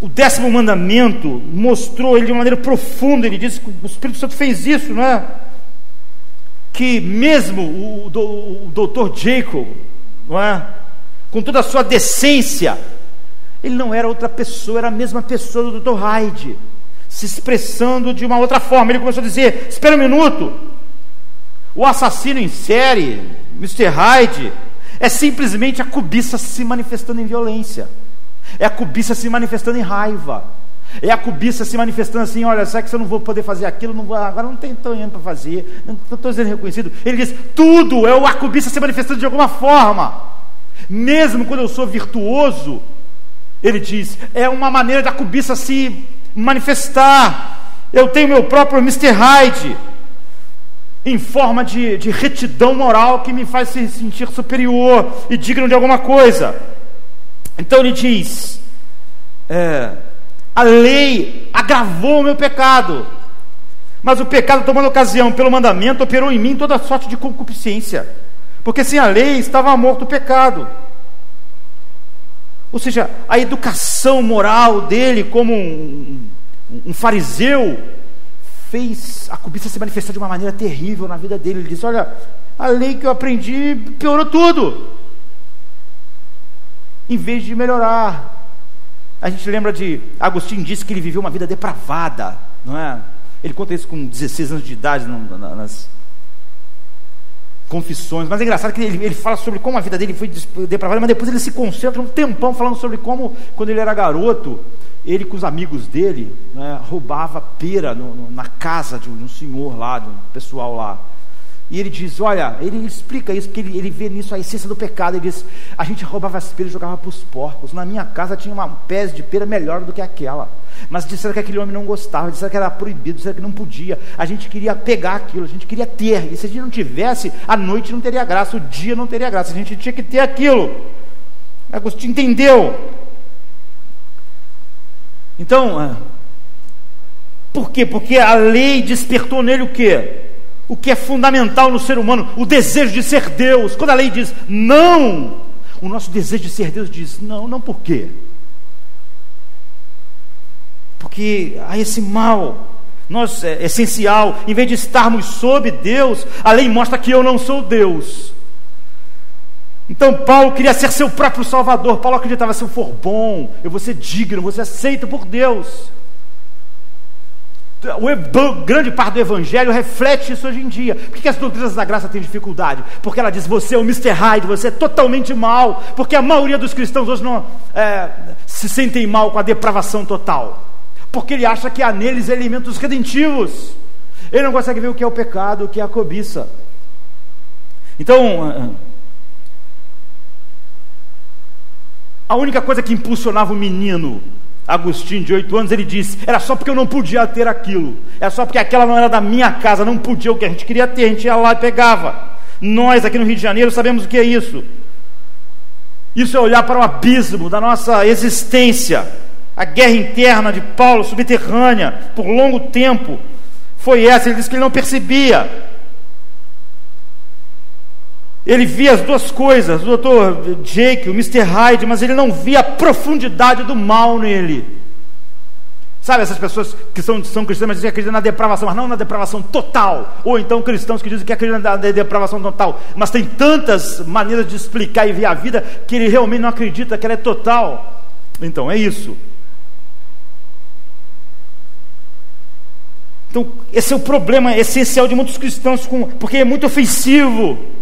Speaker 2: O décimo mandamento mostrou ele de uma maneira profunda. Ele disse que o Espírito Santo fez isso, não é? Que mesmo o, o, o doutor Jacob, não é? Com toda a sua decência, ele não era outra pessoa, era a mesma pessoa do doutor Hyde, se expressando de uma outra forma. Ele começou a dizer: Espera um minuto, o assassino em série, Mr. Hyde, é simplesmente a cobiça se manifestando em violência, é a cobiça se manifestando em raiva, é a cobiça se manifestando assim: olha, será que eu não vou poder fazer aquilo? Não vou, agora não tem tanto para fazer, não estou sendo reconhecido. Ele diz: tudo é a cobiça se manifestando de alguma forma, mesmo quando eu sou virtuoso, ele diz, é uma maneira da cobiça se manifestar. Eu tenho meu próprio Mr. Hyde, em forma de, de retidão moral que me faz se sentir superior e digno de alguma coisa. Então ele diz: é, a lei agravou o meu pecado, mas o pecado, tomando ocasião pelo mandamento, operou em mim toda sorte de concupiscência, porque sem a lei estava morto o pecado. Ou seja, a educação moral dele como um, um, fariseu fez a cobiça se manifestar de uma maneira terrível na vida dele. Ele disse: Olha, a lei que eu aprendi piorou tudo, em vez de melhorar. A gente lembra de Agostinho disse que ele viveu uma vida depravada, não é? Ele conta isso com 16 anos de idade nas, confissões. Mas é engraçado que ele, ele fala sobre como a vida dele foi depravada, mas depois ele se concentra um tempão falando sobre como, quando ele era garoto, ele com os amigos dele né, roubava pera no, no, na casa de um senhor lá, de um pessoal lá. E ele diz: Olha, ele explica isso, porque ele, ele vê nisso a essência do pecado. Ele diz: A gente roubava as peras e jogava para os porcos. Na minha casa tinha uma pés de pera melhor do que aquela. Mas disseram que aquele homem não gostava, disseram que era proibido, disseram que não podia. A gente queria pegar aquilo, a gente queria ter. E se a gente não tivesse, a noite não teria graça, o dia não teria graça. A gente tinha que ter aquilo. Agostinho entendeu. Então, ah, por quê? Porque a lei despertou nele o quê? O que é fundamental no ser humano, o desejo de ser Deus. Quando a lei diz não, o nosso desejo de ser Deus diz não, não por quê? Porque há esse mal. Nós, é essencial, em vez de estarmos sob Deus, a lei mostra que eu não sou Deus. Então Paulo queria ser seu próprio Salvador. Paulo acreditava: se eu for bom, eu vou ser digno, vou ser aceito por Deus. O grande parte do Evangelho reflete isso hoje em dia. Por que as doutrinas da graça têm dificuldade? Porque ela diz: você é o Mr. Hyde, você é totalmente mal. Porque a maioria dos cristãos hoje não é, se sentem mal com a depravação total. Porque ele acha que há neles elementos redentivos. Ele não consegue ver o que é o pecado, o que é a cobiça. Então, a única coisa que impulsionava o menino Agostinho, de oito anos, ele disse: era só porque eu não podia ter aquilo, era só porque aquela não era da minha casa, não podia o que a gente queria ter, a gente ia lá e pegava. Nós aqui no Rio de Janeiro sabemos o que é isso. Isso é olhar para o abismo da nossa existência. A guerra interna de Paulo, subterrânea, por longo tempo, foi essa. Ele disse que ele não percebia. Ele via as duas coisas, o Dr. Jake, o Mr. Hyde, mas ele não via a profundidade do mal nele. Sabe essas pessoas que são, são cristãs, mas dizem que acreditam na depravação, mas não na depravação total. Ou então cristãos que dizem que acreditam na depravação total. Mas tem tantas maneiras de explicar e ver a vida que ele realmente não acredita que ela é total. Então, é isso. Então, esse é o problema essencial de muitos cristãos, com, porque é muito ofensivo.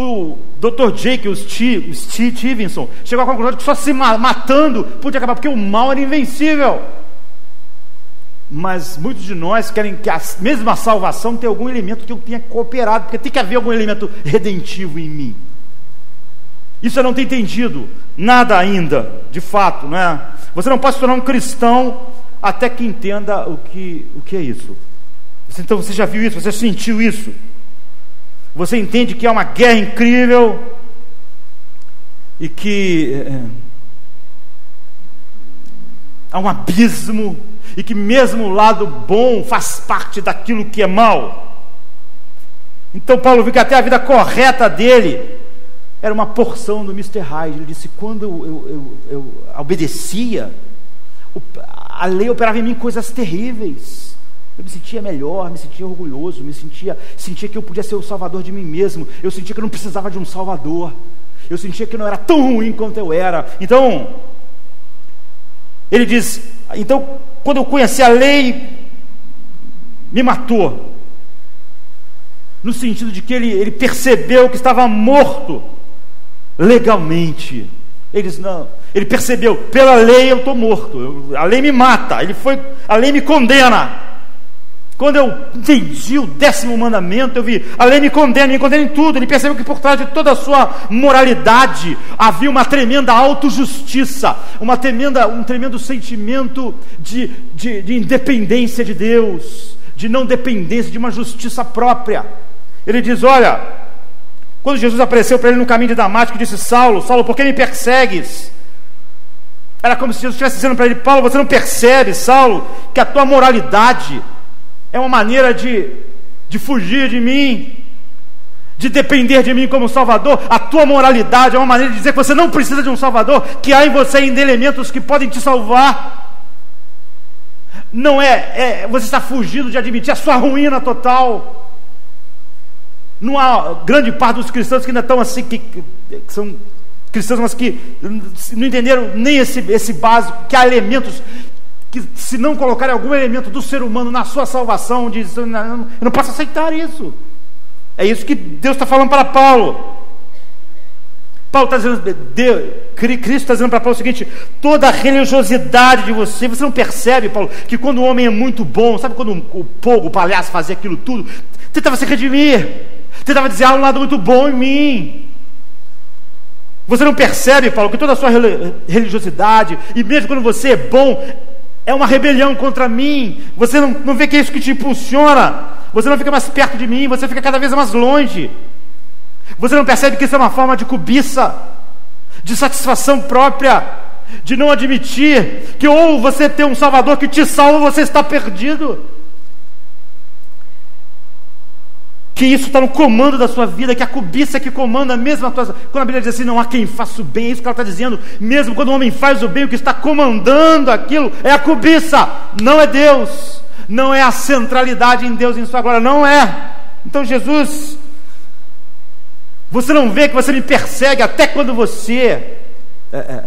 Speaker 2: O Dr. Jake, o Steve, Steve Stevenson, chegou à conclusão de que só se matando podia acabar, porque o mal era invencível. Mas muitos de nós querem que a mesma salvação tenha algum elemento que eu tenha cooperado, porque tem que haver algum elemento redentivo em mim. Isso eu não tenho entendido nada ainda, de fato, né? Você não pode se tornar um cristão até que entenda o que, o que é isso. Então você já viu isso, você sentiu isso. Você entende que é uma guerra incrível e que é, há um abismo e que mesmo o lado bom faz parte daquilo que é mal. Então Paulo viu que até a vida correta dele era uma porção do Mr. Hyde. Ele disse: quando eu, eu, eu, eu obedecia, a lei operava em mim coisas terríveis. Eu me sentia melhor, me sentia orgulhoso, me sentia, sentia que eu podia ser o salvador de mim mesmo. Eu sentia que eu não precisava de um salvador. Eu sentia que eu não era tão ruim quanto eu era. Então, ele diz: então, quando eu conheci a lei, me matou. No sentido de que ele, ele percebeu que estava morto legalmente. Ele diz: não. Ele percebeu, pela lei eu estou morto, a lei me mata, ele foi, a lei me condena. Quando eu entendi o décimo mandamento, eu vi, a lei me condena, me condena em tudo. Ele percebeu que por trás de toda a sua moralidade havia uma tremenda autojustiça, uma tremenda, um tremendo sentimento de, de, de independência de Deus, de não dependência, de uma justiça própria. Ele diz: Olha, quando Jesus apareceu para ele no caminho de Damasco, disse: Saulo, Saulo, por que me persegues? Era como se Jesus estivesse dizendo para ele: Paulo, você não percebe, Saulo, que a tua moralidade é uma maneira de, de fugir de mim, de depender de mim como Salvador. A tua moralidade é uma maneira de dizer que você não precisa de um Salvador, que há em você ainda elementos que podem te salvar. Não é, é você está fugindo de admitir a sua ruína total. Não há grande parte dos cristãos que ainda estão assim, que, que são cristãos, mas que não entenderam nem esse, esse básico, que há elementos que se não colocar algum elemento do ser humano na sua salvação, diz, eu não posso aceitar isso. É isso que Deus está falando para Paulo. Paulo está dizendo, Deus, Cristo está dizendo para Paulo o seguinte: toda a religiosidade de você, você não percebe, Paulo, que quando o homem é muito bom, sabe quando o povo, o palhaço fazia aquilo tudo, tentava se redimir, tentava dizer, há um lado muito bom em mim. Você não percebe, Paulo, que toda a sua religiosidade, e mesmo quando você é bom, é uma rebelião contra mim. Você não, não vê que é isso que te impulsiona. Você não fica mais perto de mim, você fica cada vez mais longe. Você não percebe que isso é uma forma de cobiça, de satisfação própria, de não admitir que ou você tem um Salvador que te salva ou você está perdido. Que isso está no comando da sua vida, que a cobiça que comanda mesmo a tua. Quando a Bíblia diz assim, não há quem faça o bem, é isso que ela está dizendo. Mesmo quando o homem faz o bem, o que está comandando aquilo é a cobiça, não é Deus, não é a centralidade em Deus em sua glória, não é. Então Jesus, você não vê que você me persegue até quando você é, é,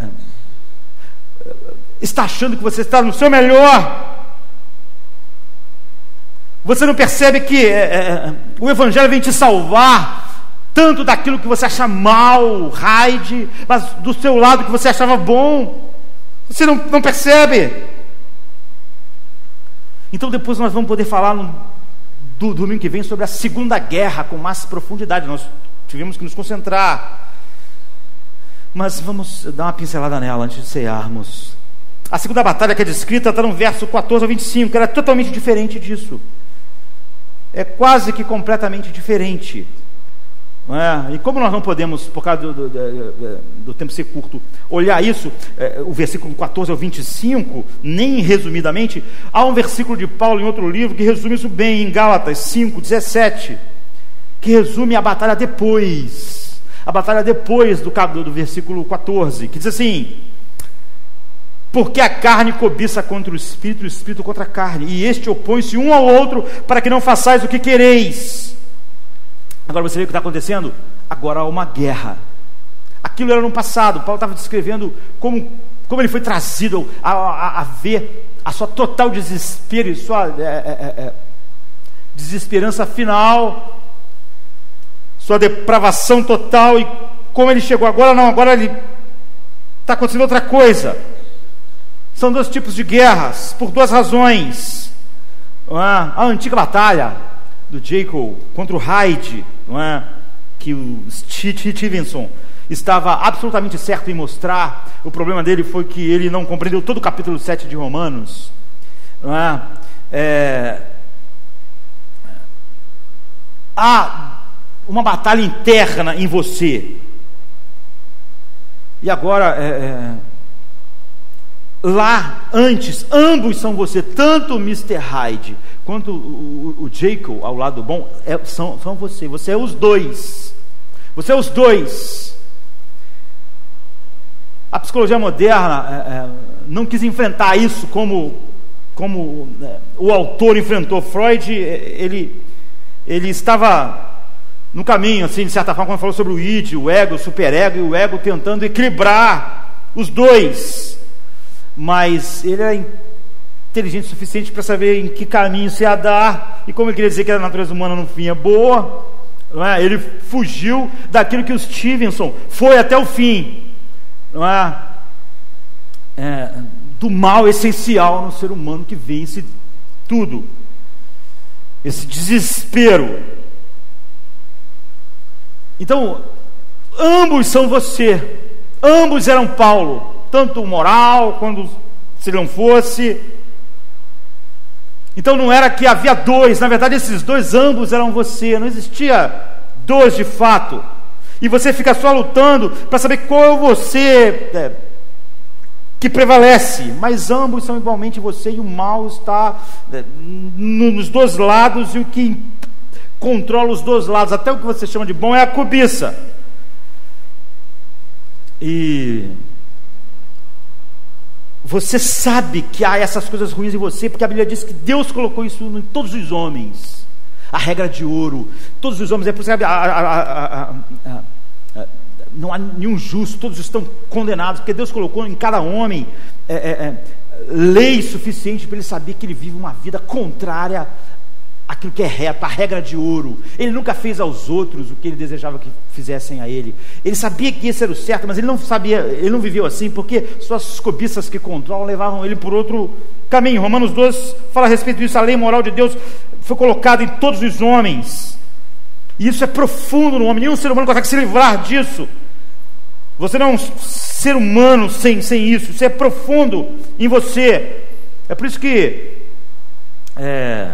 Speaker 2: está achando que você está no seu melhor. Você não percebe que é, é, o Evangelho vem te salvar tanto daquilo que você acha mal, raide, mas do seu lado que você achava bom. Você não, não percebe. Então depois nós vamos poder falar no, do, domingo que vem sobre a Segunda Guerra com mais profundidade. Nós tivemos que nos concentrar. Mas vamos dar uma pincelada nela antes de cearmos. A segunda batalha que é descrita está no verso 14 ao 25, ela é totalmente diferente disso é quase que completamente diferente. É? E como nós não podemos, por causa do, do, do, do tempo ser curto, olhar isso, é, o versículo 14 ao 25, nem resumidamente, há um versículo de Paulo em outro livro que resume isso bem, em Gálatas 5, 17, que resume a batalha depois, a batalha depois do, do versículo 14, que diz assim: porque a carne cobiça contra o espírito, o espírito contra a carne, e este opõe-se um ao outro para que não façais o que quereis. Agora você vê o que está acontecendo? Agora há uma guerra. Aquilo era no passado. Paulo estava descrevendo como, como ele foi trazido a, a, a ver a sua total desespero sua é, é, é, é desesperança final, sua depravação total e como ele chegou agora, não, agora ele está acontecendo outra coisa. São dois tipos de guerras, por duas razões. É? A antiga batalha do Jacob contra o Hyde, é? que o Stevenson estava absolutamente certo em mostrar. O problema dele foi que ele não compreendeu todo o capítulo 7 de Romanos. É? É... Há uma batalha interna em você. E agora, é, é lá antes, ambos são você, tanto o Mr. Hyde quanto o, o, o Jacob ao lado bom, é, são, são você, você é os dois. Você é os dois. A psicologia moderna é, é, não quis enfrentar isso como, como é, o autor enfrentou. Freud, ele, ele estava no caminho, assim, de certa forma, quando falou sobre o id, o ego, o superego e o ego tentando equilibrar os dois mas ele era inteligente o suficiente para saber em que caminho se ia dar, e como ele queria dizer que a natureza humana no fim é boa, não é? Ele fugiu daquilo que o Stevenson foi até o fim, não é? é do mal essencial no ser humano que vence tudo, esse desespero. Então, ambos são você, ambos eram Paulo, tanto moral quando se não fosse. Então não era que havia dois, na verdade esses dois ambos eram você, não existia dois de fato. E você fica só lutando para saber qual é você é, que prevalece, mas ambos são igualmente você e o mal está é, nos dois lados e o que controla os dois lados, até o que você chama de bom é a cobiça. E você sabe que há essas coisas ruins em você, porque a Bíblia diz que Deus colocou isso em todos os homens. A regra de ouro, todos os homens, é por isso que a, não há nenhum justo, todos estão condenados, porque Deus colocou em cada homem é, é, é, lei suficiente para ele saber que ele vive uma vida contrária àquilo que é reto, a regra de ouro. Ele nunca fez aos outros o que ele desejava que fizessem a ele. Ele sabia que esse era o certo, mas ele não sabia, ele não viveu assim, porque suas cobiças que controlam levavam ele por outro caminho. Romanos 2 fala a respeito disso, a lei moral de Deus foi colocada em todos os homens. E isso é profundo no homem, nenhum ser humano consegue se livrar disso. Você não é um ser humano sem, sem isso, isso é profundo em você. É por isso que é,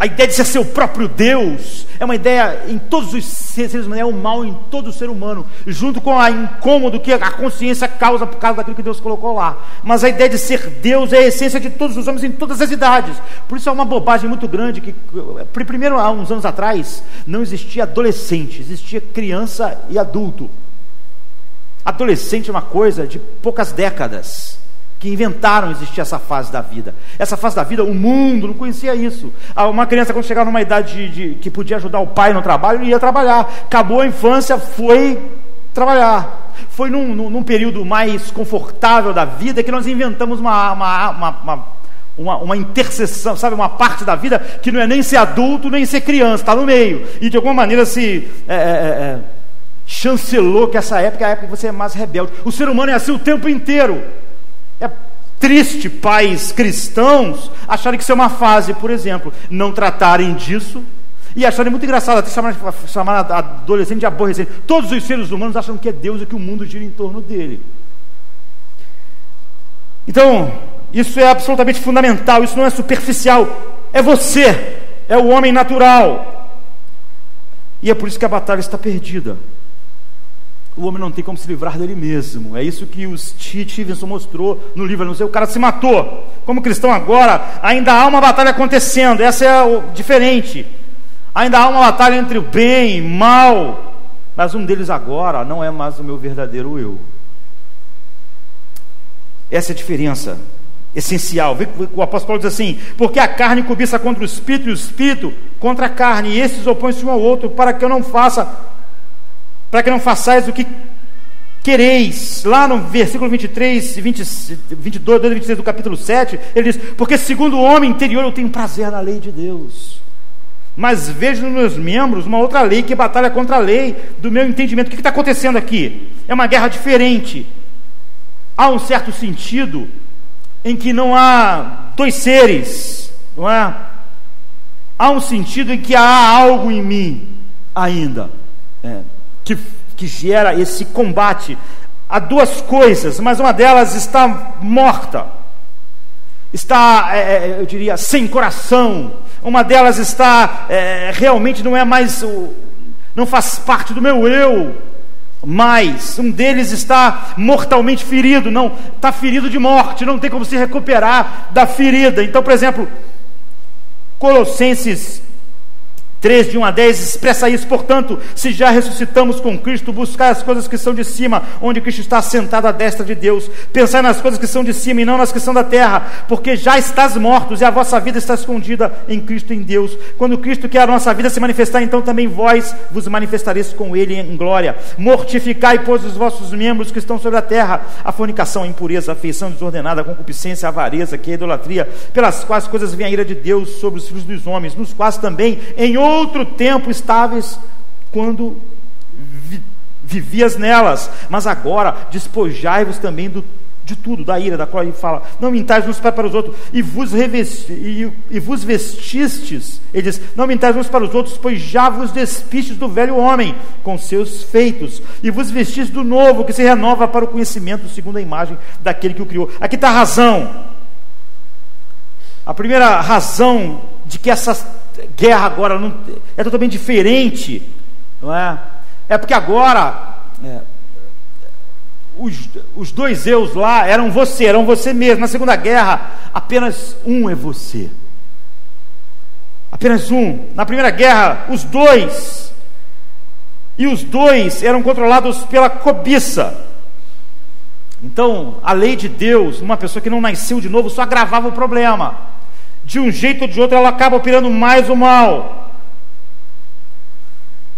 Speaker 2: a ideia de ser seu próprio Deus é uma ideia em todos os seres humanos, é o mal em todo ser humano, junto com a incômodo que a consciência causa por causa daquilo que Deus colocou lá. Mas a ideia de ser Deus é a essência de todos os homens em todas as idades. Por isso é uma bobagem muito grande que, primeiro, há uns anos atrás, não existia adolescente, existia criança e adulto. Adolescente é uma coisa de poucas décadas que inventaram existir essa fase da vida. Essa fase da vida, o mundo não conhecia isso. Ah, uma criança, quando chegava numa idade de, de, que podia ajudar o pai no trabalho, ia trabalhar. Acabou a infância, foi trabalhar. Foi num, num, num período mais confortável da vida que nós inventamos uma, uma, uma, uma, uma interseção, sabe, uma parte da vida que não é nem ser adulto, nem ser criança, está no meio. E de alguma maneira se. É, é, é, é chancelou que essa época é a época que você é mais rebelde. O ser humano é assim o tempo inteiro. É triste pais cristãos acharem que isso é uma fase, por exemplo, não tratarem disso e acharem muito engraçado, até chamar, chamar adolescente de aborrecente. Todos os seres humanos acham que é Deus e que o mundo gira em torno dele. Então, isso é absolutamente fundamental, isso não é superficial, é você, é o homem natural. E é por isso que a batalha está perdida o homem não tem como se livrar dele mesmo. É isso que o Stevenson mostrou no livro. Não sei, o cara se matou. Como cristão agora, ainda há uma batalha acontecendo. Essa é o diferente. Ainda há uma batalha entre o bem e mal. Mas um deles agora não é mais o meu verdadeiro eu. Essa é a diferença essencial. O apóstolo diz assim: porque a carne cobiça contra o espírito e o espírito contra a carne, e esses opõem-se um ao outro, para que eu não faça para que não façais o que quereis. Lá no versículo 23, 20, 22, 23 do capítulo 7, ele diz: Porque segundo o homem interior eu tenho prazer na lei de Deus. Mas vejo nos meus membros uma outra lei que batalha contra a lei do meu entendimento. O que está acontecendo aqui? É uma guerra diferente. Há um certo sentido em que não há dois seres, não é? Há um sentido em que há algo em mim ainda. É que, que gera esse combate. Há duas coisas, mas uma delas está morta, está, é, é, eu diria, sem coração. Uma delas está, é, realmente não é mais, não faz parte do meu eu. Mas um deles está mortalmente ferido, não está ferido de morte, não tem como se recuperar da ferida. Então, por exemplo, Colossenses 3 de 1 a 10 expressa isso, portanto, se já ressuscitamos com Cristo, buscar as coisas que são de cima, onde Cristo está sentado à destra de Deus, pensar nas coisas que são de cima e não nas que são da terra, porque já estás mortos e a vossa vida está escondida em Cristo em Deus. Quando Cristo, que é a nossa vida, se manifestar, então também vós vos manifestareis com Ele em glória. Mortificai, pois, os vossos membros que estão sobre a terra, a fornicação, a impureza, a afeição desordenada, a concupiscência, a avareza, que é a idolatria, pelas quais coisas vem a ira de Deus sobre os filhos dos homens, nos quais também em tempo estáveis quando vi, vivias nelas, mas agora despojai-vos também do de tudo, da ira, da qual ele fala, não mintais uns para os outros, e vos, revesti, e, e vos vestistes, ele diz, não mintais uns para os outros, pois já vos despistes do velho homem, com seus feitos, e vos vestistes do novo, que se renova para o conhecimento, segundo a imagem daquele que o criou. Aqui está a razão, a primeira razão de que essa guerra agora não, é totalmente diferente, não é? É porque agora... É, os, os dois eus lá eram você, eram você mesmo. Na Segunda Guerra, apenas um é você. Apenas um. Na Primeira Guerra, os dois. E os dois eram controlados pela cobiça. Então, a lei de Deus, uma pessoa que não nasceu de novo, só agravava o problema. De um jeito ou de outro, ela acaba operando mais o mal.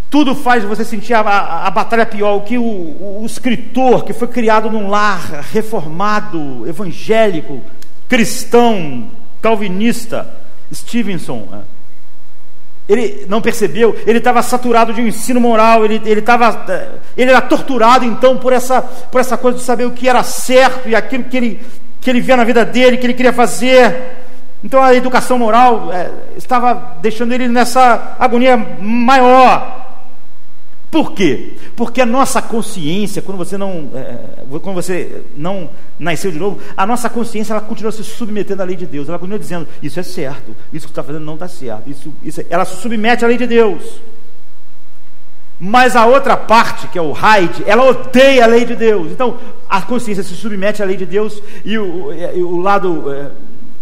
Speaker 2: Tudo faz você sentir a, a, a batalha pior. O que o, o, escritor, que foi criado num lar reformado, evangélico, cristão, calvinista, Stevenson, é, ele não percebeu, ele estava saturado de um ensino moral, ele, ele, tava, é, ele era torturado então por essa, por essa coisa de saber o que era certo e aquilo que ele, que ele via na vida dele, que ele queria fazer. Então a educação moral é, estava deixando ele nessa agonia maior. Por quê? Porque a nossa consciência, quando você não, é, quando você não nasceu de novo, a nossa consciência ela continua se submetendo à lei de Deus. Ela continua dizendo: isso é certo, isso que está fazendo não está certo. Isso, isso é, ela se submete à lei de Deus. Mas a outra parte, que é o Hyde, ela odeia a lei de Deus. Então, a consciência se submete à lei de Deus e o, e o lado é,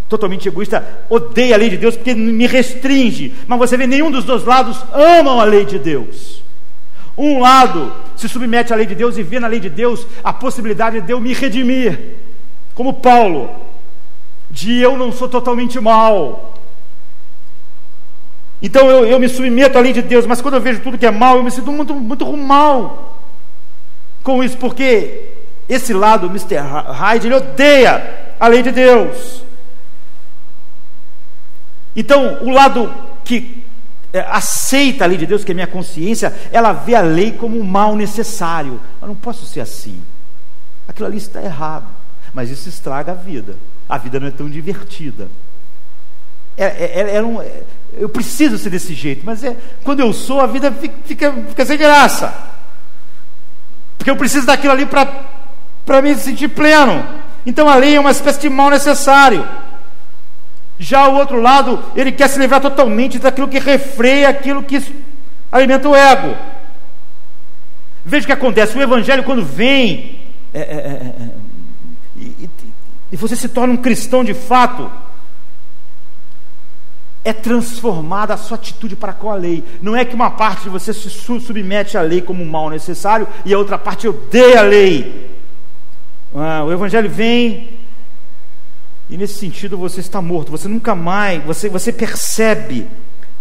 Speaker 2: totalmente egoísta odeia a lei de Deus porque me restringe. Mas você vê, nenhum dos dois lados amam a lei de Deus. Um lado se submete à lei de Deus e vê na lei de Deus a possibilidade de eu me redimir, como Paulo, de eu não sou totalmente mal. Então eu, eu me submeto à lei de Deus, mas quando eu vejo tudo que é mal, eu me sinto muito, muito mal com isso, porque esse lado, Mr. Hyde, ele odeia a lei de Deus. Então, o lado que é, aceita a lei de Deus, que é minha consciência, ela vê a lei como um mal necessário. Eu não posso ser assim. Aquilo ali está errado. Mas isso estraga a vida. A vida não é tão divertida. É, é, é, é um, é, eu preciso ser desse jeito, mas quando eu sou, a vida fica, fica sem graça. Porque eu preciso daquilo ali para me sentir pleno. Então a lei é uma espécie de mal necessário. Já o outro lado, ele quer se livrar totalmente daquilo que refreia, aquilo que alimenta o ego. Veja o que acontece: o evangelho, quando vem, é, é, é, é e, e você se torna um cristão de fato, é transformada a sua atitude para com a lei. Não é que uma parte de você se submete à lei como um mal necessário e a outra parte odeia a lei. Ah, o Evangelho vem e nesse sentido você está morto, você nunca mais, você, você percebe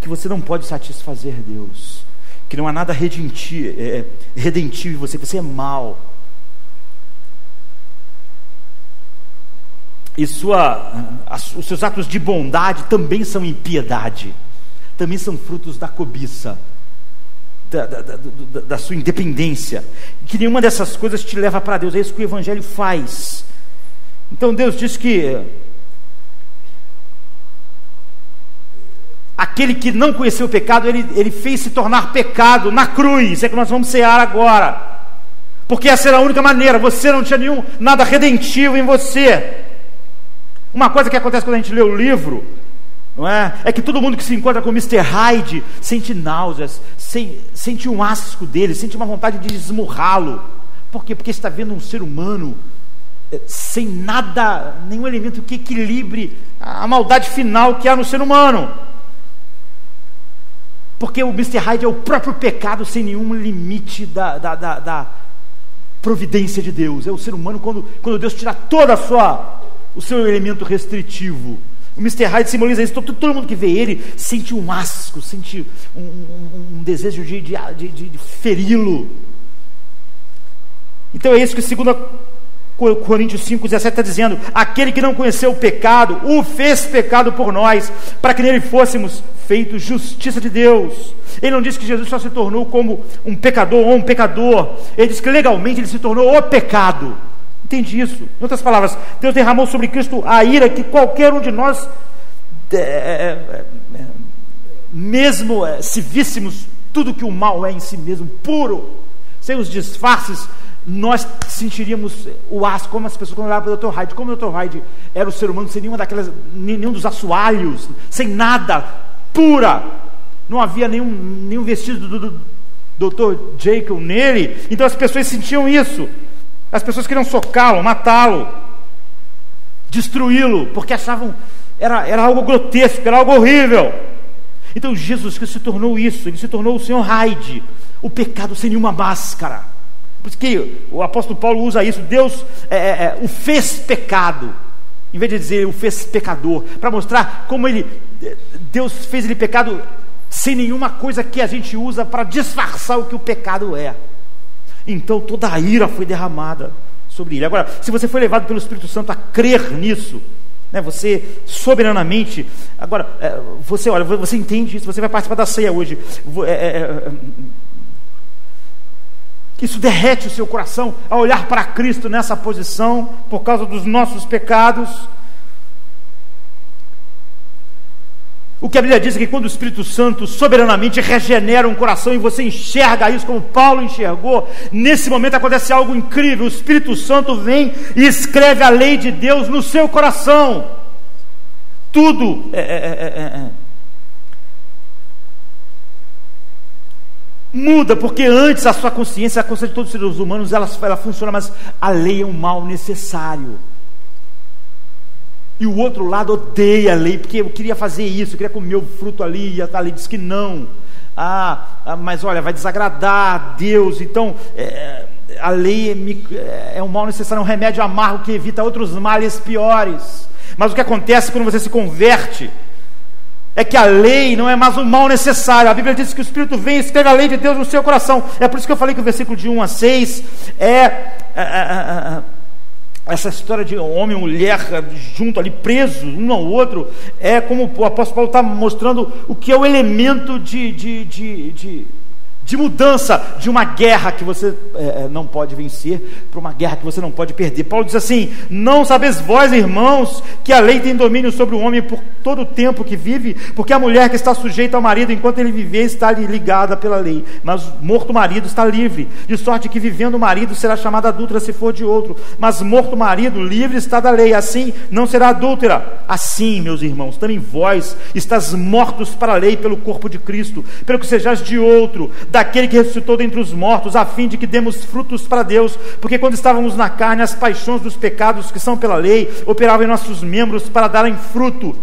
Speaker 2: que você não pode satisfazer Deus, que não há nada redentivo, é, é redentivo em você, você é mal. E sua, os seus atos de bondade também são impiedade, também são frutos da cobiça, da, da, da, da sua independência. Que nenhuma dessas coisas te leva para Deus, é isso que o Evangelho faz. Então Deus diz que aquele que não conheceu o pecado, ele, ele fez se tornar pecado na cruz. É que nós vamos cear agora. Porque essa era a única maneira. Você não tinha nenhum nada redentivo em você. Uma coisa que acontece quando a gente lê o livro, não é? É que todo mundo que se encontra com Mr. Hyde sente náuseas, sente um asco dele, sente uma vontade de esmurrá-lo. Por quê? Porque está vendo um ser humano sem nada, nenhum elemento que equilibre a maldade final que há no ser humano. Porque o Mr. Hyde é o próprio pecado sem nenhum limite da, da, da, da providência de Deus. É o ser humano quando, quando Deus tira toda a sua, o seu elemento restritivo. O Mr. Hyde simboliza isso. Todo, todo mundo que vê ele sente um asco, sente um, um, um desejo de, de, de, de feri-lo. Então é isso que segunda Coríntios 5,17 está dizendo: aquele que não conheceu o pecado, o fez pecado por nós, para que nele fôssemos feito justiça de Deus. Ele não disse que Jesus só se tornou como um pecador ou um pecador. Ele disse que legalmente ele se tornou o pecado. Entende isso? Em outras palavras, Deus derramou sobre Cristo a ira que qualquer um de nós, é mesmo é, se víssemos tudo que o mal é em si mesmo, puro, sem os disfarces, nós sentiríamos o asco, como as pessoas quando olhavam para o Dr. Hyde, como o Dr. Hyde era o ser humano sem nenhuma daquelas, nenhum dos assoalhos, sem nada, pura, não havia nenhum, nenhum vestido do, do, Dr. Jacob nele, então as pessoas sentiam isso, as pessoas queriam socá-lo, matá-lo, destruí-lo, porque achavam era, era algo grotesco, era algo horrível. Então Jesus Cristo se tornou isso, ele se tornou o Senhor Hyde, o pecado sem nenhuma máscara. Por isso que o apóstolo Paulo usa isso, Deus é, é, é o fez pecado, em vez de dizer o fez pecador, para mostrar como ele, Deus fez ele pecado sem nenhuma coisa que a gente usa para disfarçar o que o pecado é. Então toda a ira foi derramada sobre ele. Agora, se você foi levado pelo Espírito Santo a crer nisso, né, você soberanamente. Agora, é, você olha, você entende isso, você vai participar da ceia hoje. É, é, é, isso derrete o seu coração a olhar para Cristo nessa posição, por causa dos nossos pecados. O que a Bíblia diz é que quando o Espírito Santo soberanamente regenera um coração e você enxerga isso como Paulo enxergou, nesse momento acontece algo incrível. O Espírito Santo vem e escreve a lei de Deus no seu coração. Tudo é, é, é, é, é. Muda, porque antes a sua consciência, a consciência de todos os seres humanos, ela, ela funciona, mas a lei é um mal necessário. E o outro lado odeia a lei, porque eu queria fazer isso, eu queria comer o fruto ali, e a lei diz que não. Ah, ah mas olha, vai desagradar a Deus. Então, é, a lei é, é um mal necessário, é um remédio amargo que evita outros males piores. Mas o que acontece quando você se converte é que a lei não é mais um mal necessário. A Bíblia diz que o Espírito vem e escreve a lei de Deus no seu coração. É por isso que eu falei que o versículo de 1 a 6 é, é, é, é essa história de homem e mulher junto ali, presos um ao outro, é como o apóstolo Paulo está mostrando o que é o elemento de, de, de, de de mudança de uma guerra que você é, é não pode vencer para uma guerra que você não pode perder. Paulo diz assim: Não sabeis vós, irmãos, que a lei tem domínio sobre o homem por todo o tempo que vive, porque a mulher que está sujeita ao marido enquanto ele viver está ligada pela lei, mas morto o marido está livre, de sorte que vivendo o marido será chamada adúltera se for de outro, mas morto o marido livre está da lei, assim não será adúltera. Assim, meus irmãos, também vós estás mortos para a lei pelo corpo de Cristo, pelo que sejais de outro, da daquele que ressuscitou dentre os mortos, a fim de que demos frutos para Deus, porque quando estávamos na carne, as paixões dos pecados que são pela lei operavam em nossos membros para darem fruto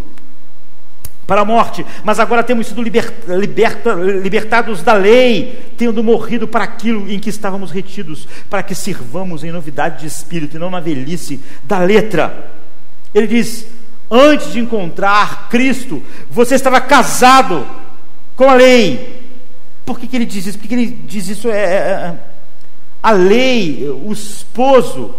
Speaker 2: para a morte, mas agora temos sido liberta, liberta, libertados da lei, tendo morrido para aquilo em que estávamos retidos, para que sirvamos em novidade de espírito e não na velhice da letra. Ele diz: antes de encontrar Cristo, você estava casado com a lei, por que, que ele diz isso? Por que, que ele diz isso? É, é, é, a lei, o esposo,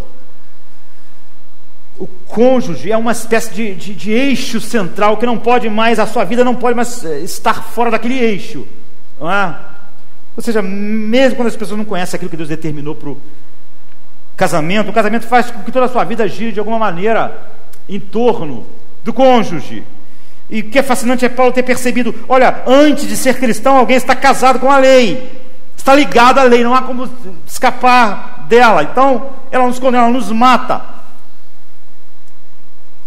Speaker 2: o cônjuge é uma espécie de, de, de, eixo central que não pode mais, a sua vida não pode mais é, estar fora daquele eixo. Não é? Ou seja, mesmo quando as pessoas não conhecem aquilo que Deus determinou para o casamento, o casamento faz com que toda a sua vida gire de alguma maneira em torno do cônjuge. E o que é fascinante é Paulo ter percebido: olha, antes de ser cristão, alguém está casado com a lei, está ligado à lei, não há como escapar dela. Então, ela nos condena, ela nos mata.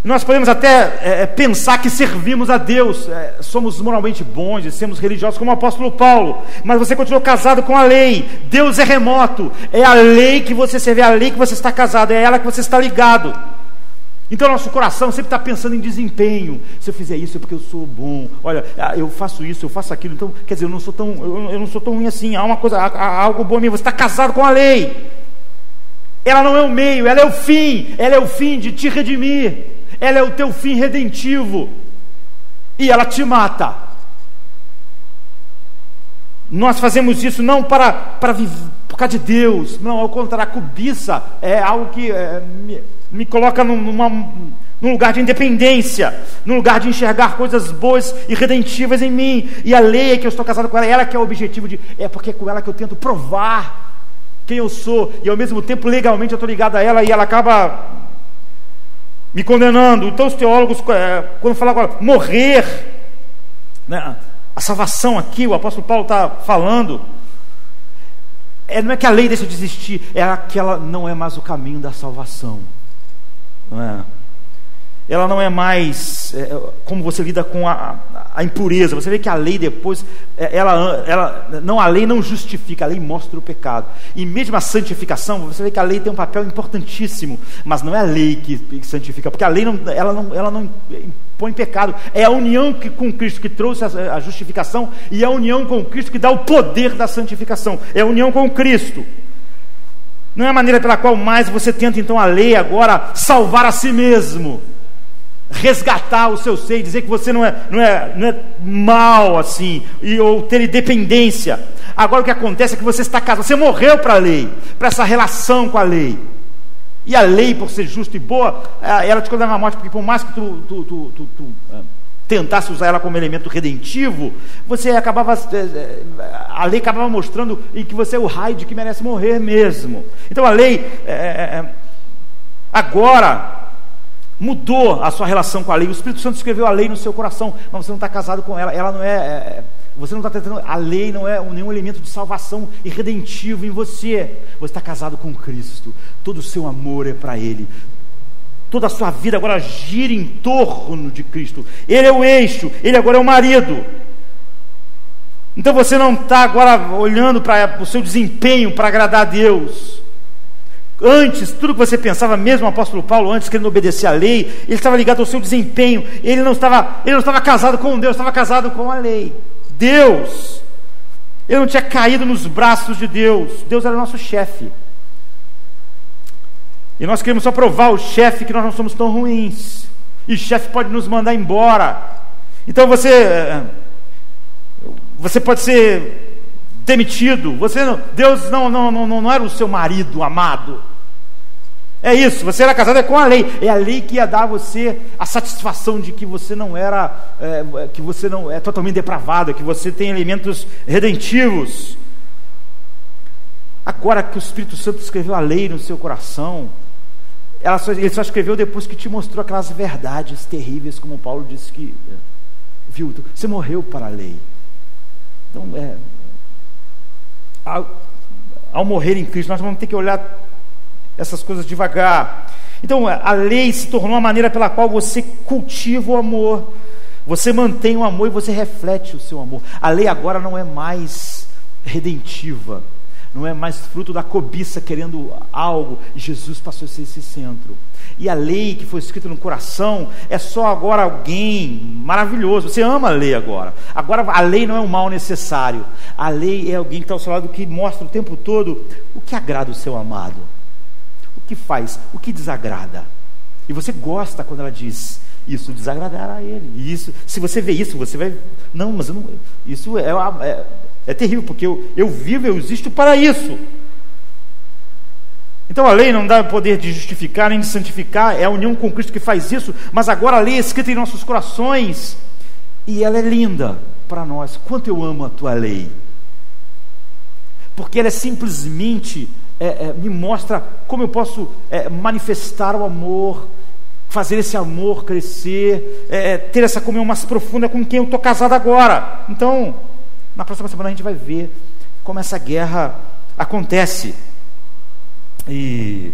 Speaker 2: Nós podemos até é, pensar que servimos a Deus, é, somos moralmente bons, somos religiosos, como o apóstolo Paulo, mas você continua casado com a lei. Deus é remoto, é a lei que você serve, é a lei que você está casado, é ela que você está ligado. Então nosso coração sempre está pensando em desempenho. Se eu fizer isso é porque eu sou bom. Olha, ah, eu faço isso, eu faço aquilo. Então, quer dizer, eu não sou tão, eu não sou tão ruim assim. Há uma coisa, há, algo bom em mim. Você está casado com a lei. Ela não é o meio, ela é o fim. Ela é o fim de te redimir. Ela é o teu fim redentivo. E ela te mata. Nós fazemos isso não para, para viver por causa de Deus. Não, ao contrário, a cobiça é algo que é, me coloca numa, num lugar de independência, num lugar de enxergar coisas boas e redentivas em mim. E a lei é que eu estou casado com ela, ela que é o objetivo de. É porque é com ela que eu tento provar quem eu sou, e ao mesmo tempo legalmente eu estou ligado a ela e ela acaba me condenando. Então os teólogos, é, quando falam agora, morrer, né, a salvação aqui, o apóstolo Paulo está falando, é, não é que a lei deixa de existir, é que ela não é mais o caminho da salvação. Não é? ela não é mais é, como você lida com a, a, impureza. Você vê que a lei depois, é, ela, ela, não a lei não justifica, a lei mostra o pecado. E mesmo a santificação, você vê que a lei tem um papel importantíssimo, mas não é a lei que, que santifica, porque a lei não, ela não, ela não impõe pecado. É a união que, com Cristo que trouxe a, a justificação e é a união com Cristo que dá o poder da santificação. É a união com Cristo. Não é a maneira pela qual mais você tenta então a lei agora salvar a si mesmo resgatar o seu ser, dizer que você não é, não é, não é mal assim, e, ou ter independência. Agora o que acontece é que você está casado, você morreu para a lei, para essa relação com a lei. E a lei, por ser justa e boa, é, ela te condena à morte, porque por mais que tu, tu, tu, tu, tu é, tentasse usar ela como elemento redentivo, você acabava, é, a lei acabava mostrando que você é o raio de que merece morrer mesmo. Então a lei, é, agora, mudou a sua relação com a lei. O Espírito Santo escreveu a lei no seu coração, mas você não está casado com ela. Ela não é, é você não está tentando. A lei não é nenhum elemento de salvação e redentivo em você. Você está casado com Cristo. Todo o seu amor é para Ele. Toda a sua vida agora gira em torno de Cristo. Ele é o eixo. Ele agora é o marido. Então você não está agora olhando para o seu desempenho para agradar a Deus. Antes, tudo que você pensava, mesmo o apóstolo Paulo, antes querendo obedecer à lei, ele estava ligado ao seu desempenho. Ele não estava, ele não estava casado com Deus, estava casado com a lei. Deus. Ele não tinha caído nos braços de Deus. Deus era nosso chefe. E nós queremos só provar ao chefe que nós não somos tão ruins. E o chefe pode nos mandar embora. Então você eh, você pode ser demitido. Você não, Deus não, não, não, não era o seu marido amado. É isso, você era casado é com a lei. É a lei que ia dar a você a satisfação de que você não era, é, que você não é totalmente depravado, que você tem elementos redentivos. Agora que o Espírito Santo escreveu a lei no seu coração, só, ele só escreveu depois que te mostrou aquelas verdades terríveis, como Paulo disse que é, viu. Você morreu para a lei. Então, é, ao, ao morrer em Cristo, nós vamos ter que olhar essas coisas devagar. Então, a lei se tornou a maneira pela qual você cultiva o amor, você mantém o amor e você reflete o seu amor. A lei agora não é mais redentiva, não é mais fruto da cobiça querendo algo, Jesus passou a ser esse centro. E a lei que foi escrita no coração é só agora alguém maravilhoso. Você ama a lei agora. Agora a lei não é um mal necessário. A lei é alguém que está ao seu lado que mostra o tempo todo o que agrada o seu amado que faz o que desagrada. E você gosta quando ela diz isso desagradará a ele. Isso, se você vê isso, você vai. Não, mas não, isso é, é, é terrível, porque eu, eu vivo, eu existo para isso. Então a lei não dá poder de justificar nem de santificar, é a união com Cristo que faz isso, mas agora a lei é escrita em nossos corações e ela é linda para nós. Quanto eu amo a tua lei, porque ela é simplesmente é, é, me mostra como eu posso é, manifestar o amor, fazer esse amor crescer, é, é, ter essa comunhão mais profunda com quem eu estou casado agora. Então, na próxima semana a gente vai ver como essa guerra acontece. E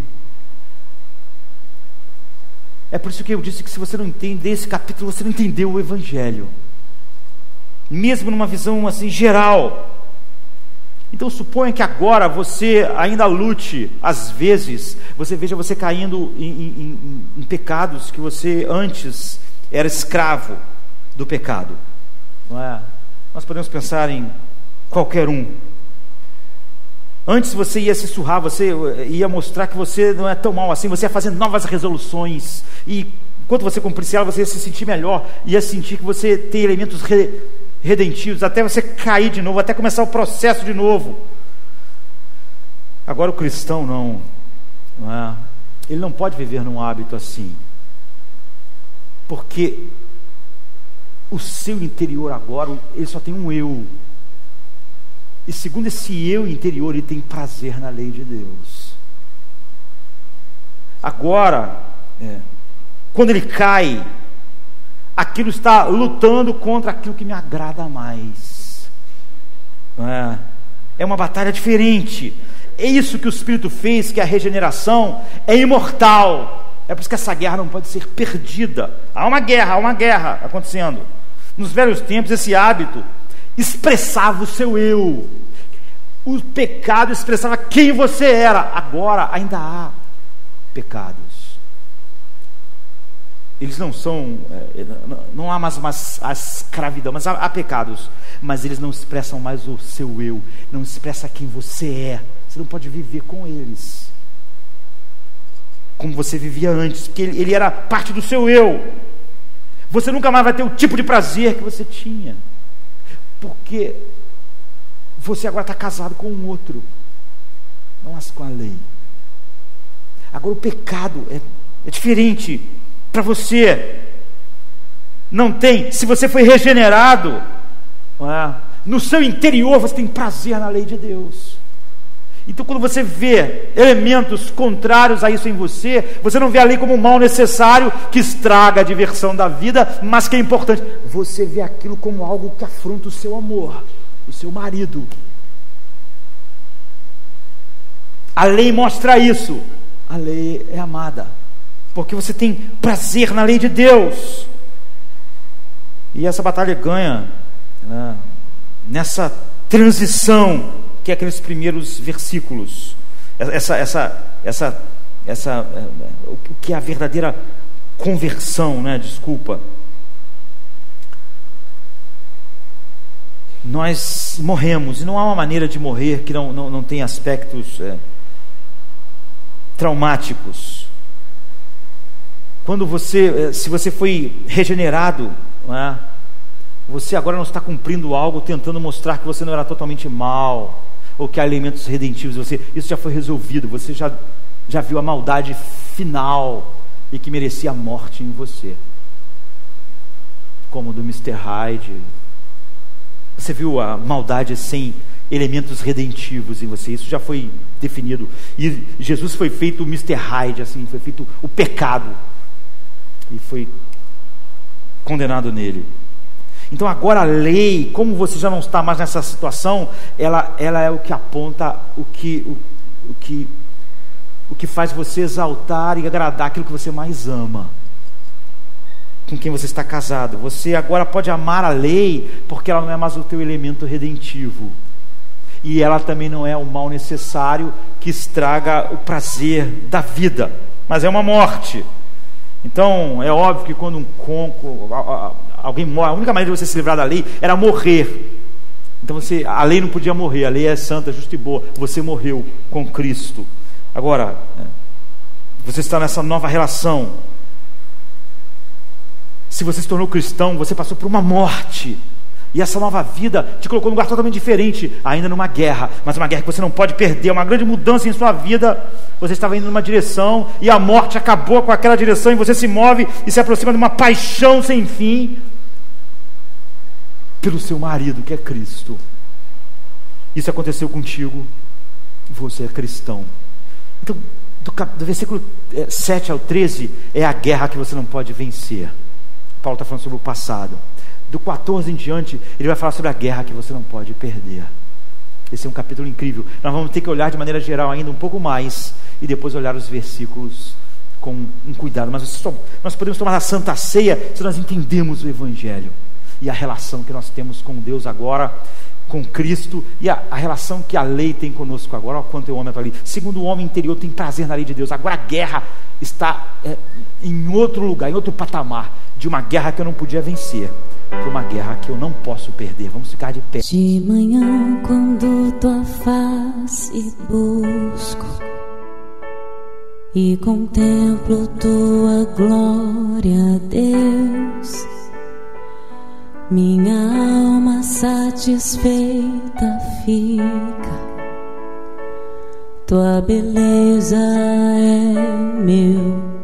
Speaker 2: é por isso que eu disse que se você não entender esse capítulo, você não entendeu o Evangelho. Mesmo numa visão assim geral. Então suponha que agora você ainda lute, às vezes, você veja você caindo em, em, em, pecados que você antes era escravo do pecado. Não é? Nós podemos pensar em qualquer um. Antes você ia se surrar, você ia mostrar que você não é tão mal assim, você ia fazer novas resoluções. E enquanto você cumprisse ela, você ia se sentir melhor, ia sentir que você tem elementos re redentivos, até você cair de novo, até começar o processo de novo. Agora o cristão não, não é? ele não pode viver num hábito assim. Porque o seu interior agora, ele só tem um eu. E segundo esse eu interior, ele tem prazer na lei de Deus. Agora, é, quando ele cai, aquilo está lutando contra aquilo que me agrada mais. É, é uma batalha diferente. É isso que o Espírito fez, que a regeneração é imortal. É por isso que essa guerra não pode ser perdida. Há uma guerra, há uma guerra acontecendo. Nos velhos tempos, esse hábito expressava o seu eu. O pecado expressava quem você era. Agora ainda há pecados. Eles não são, é, não há mais uma a escravidão, mas há, há pecados. Mas eles não expressam mais o seu eu, não expressa quem você é. Você não pode viver com eles como você vivia antes, porque ele, ele era parte do seu eu. Você nunca mais vai ter o tipo de prazer que você tinha, porque você agora está casado com um outro, não com a lei. Agora o pecado é, é diferente para você. Não tem, se você foi regenerado, é? no seu interior você tem prazer na lei de Deus. Então, quando você vê elementos contrários a isso em você, você não vê a lei como um mal necessário que estraga a diversão da vida, mas que é importante. Você vê aquilo como algo que afronta o seu amor, o seu marido. A lei mostra isso. A lei é amada, porque você tem prazer na lei de Deus. E essa batalha ganha né, nessa transição que é aqueles primeiros versículos. Essa, essa, essa, essa, é, o que é a verdadeira conversão, né? Desculpa. Nós morremos, e não há uma maneira de morrer que não, não, não tem aspectos é, traumáticos. Quando você, é, se você foi regenerado, é? você agora não está cumprindo algo tentando mostrar que você não era totalmente mal ou que há elementos redentivos. Você, isso já foi resolvido, você já, já viu a maldade final e que merecia a morte em você. Como do Mr. Hyde. Você viu a maldade sem elementos redentivos em você. Isso já foi definido. E Jesus foi feito o Mr. Hyde, assim, foi feito o pecado. E foi condenado nele. Então agora a lei, como você já não está mais nessa situação, ela, ela é o que aponta o que, o, o que, o que faz você exaltar e agradar aquilo que você mais ama. Com quem você está casado. Você agora pode amar a lei, porque ela não é mais o teu elemento redentivo. E ela também não é o mal necessário que estraga o prazer da vida, mas é uma morte. Então, é óbvio que quando um conco, alguém morre, a única maneira de você se livrar da lei era morrer. Então você, a lei não podia morrer, a lei é santa, justa e boa. Você morreu com Cristo. Agora, é, você está nessa nova relação. Se você se tornou cristão, você passou por uma morte. E essa nova vida te colocou num lugar totalmente diferente, ainda numa guerra, mas uma guerra que você não pode perder, uma grande mudança em sua vida. Você estava indo numa direção e a morte acabou com aquela direção e você se move e se aproxima de uma paixão sem fim pelo seu marido, que é Cristo. Isso aconteceu contigo, você é cristão. Então, do, do versículo 7 é, ao 13 é a guerra que você não pode vencer. Paulo está falando sobre o passado. Do 14 em diante, ele vai falar sobre a guerra que você não pode perder. Esse é um capítulo incrível. Nós vamos ter que olhar de maneira geral ainda um pouco mais e depois olhar os versículos com um cuidado. Mas só, nós podemos tomar a santa ceia se nós entendemos o Evangelho e a relação que nós temos com Deus agora, com Cristo, e a, a relação que a lei tem conosco agora. Olha quanto eu amo a lei. Segundo o homem interior tem prazer na lei de Deus. Agora a guerra está é, em outro lugar, em outro patamar, de uma guerra que eu não podia vencer. Para uma guerra que eu não posso perder. Vamos ficar de pé.
Speaker 1: De manhã, quando tua face busco e contemplo tua glória, Deus minha alma satisfeita fica, tua beleza é meu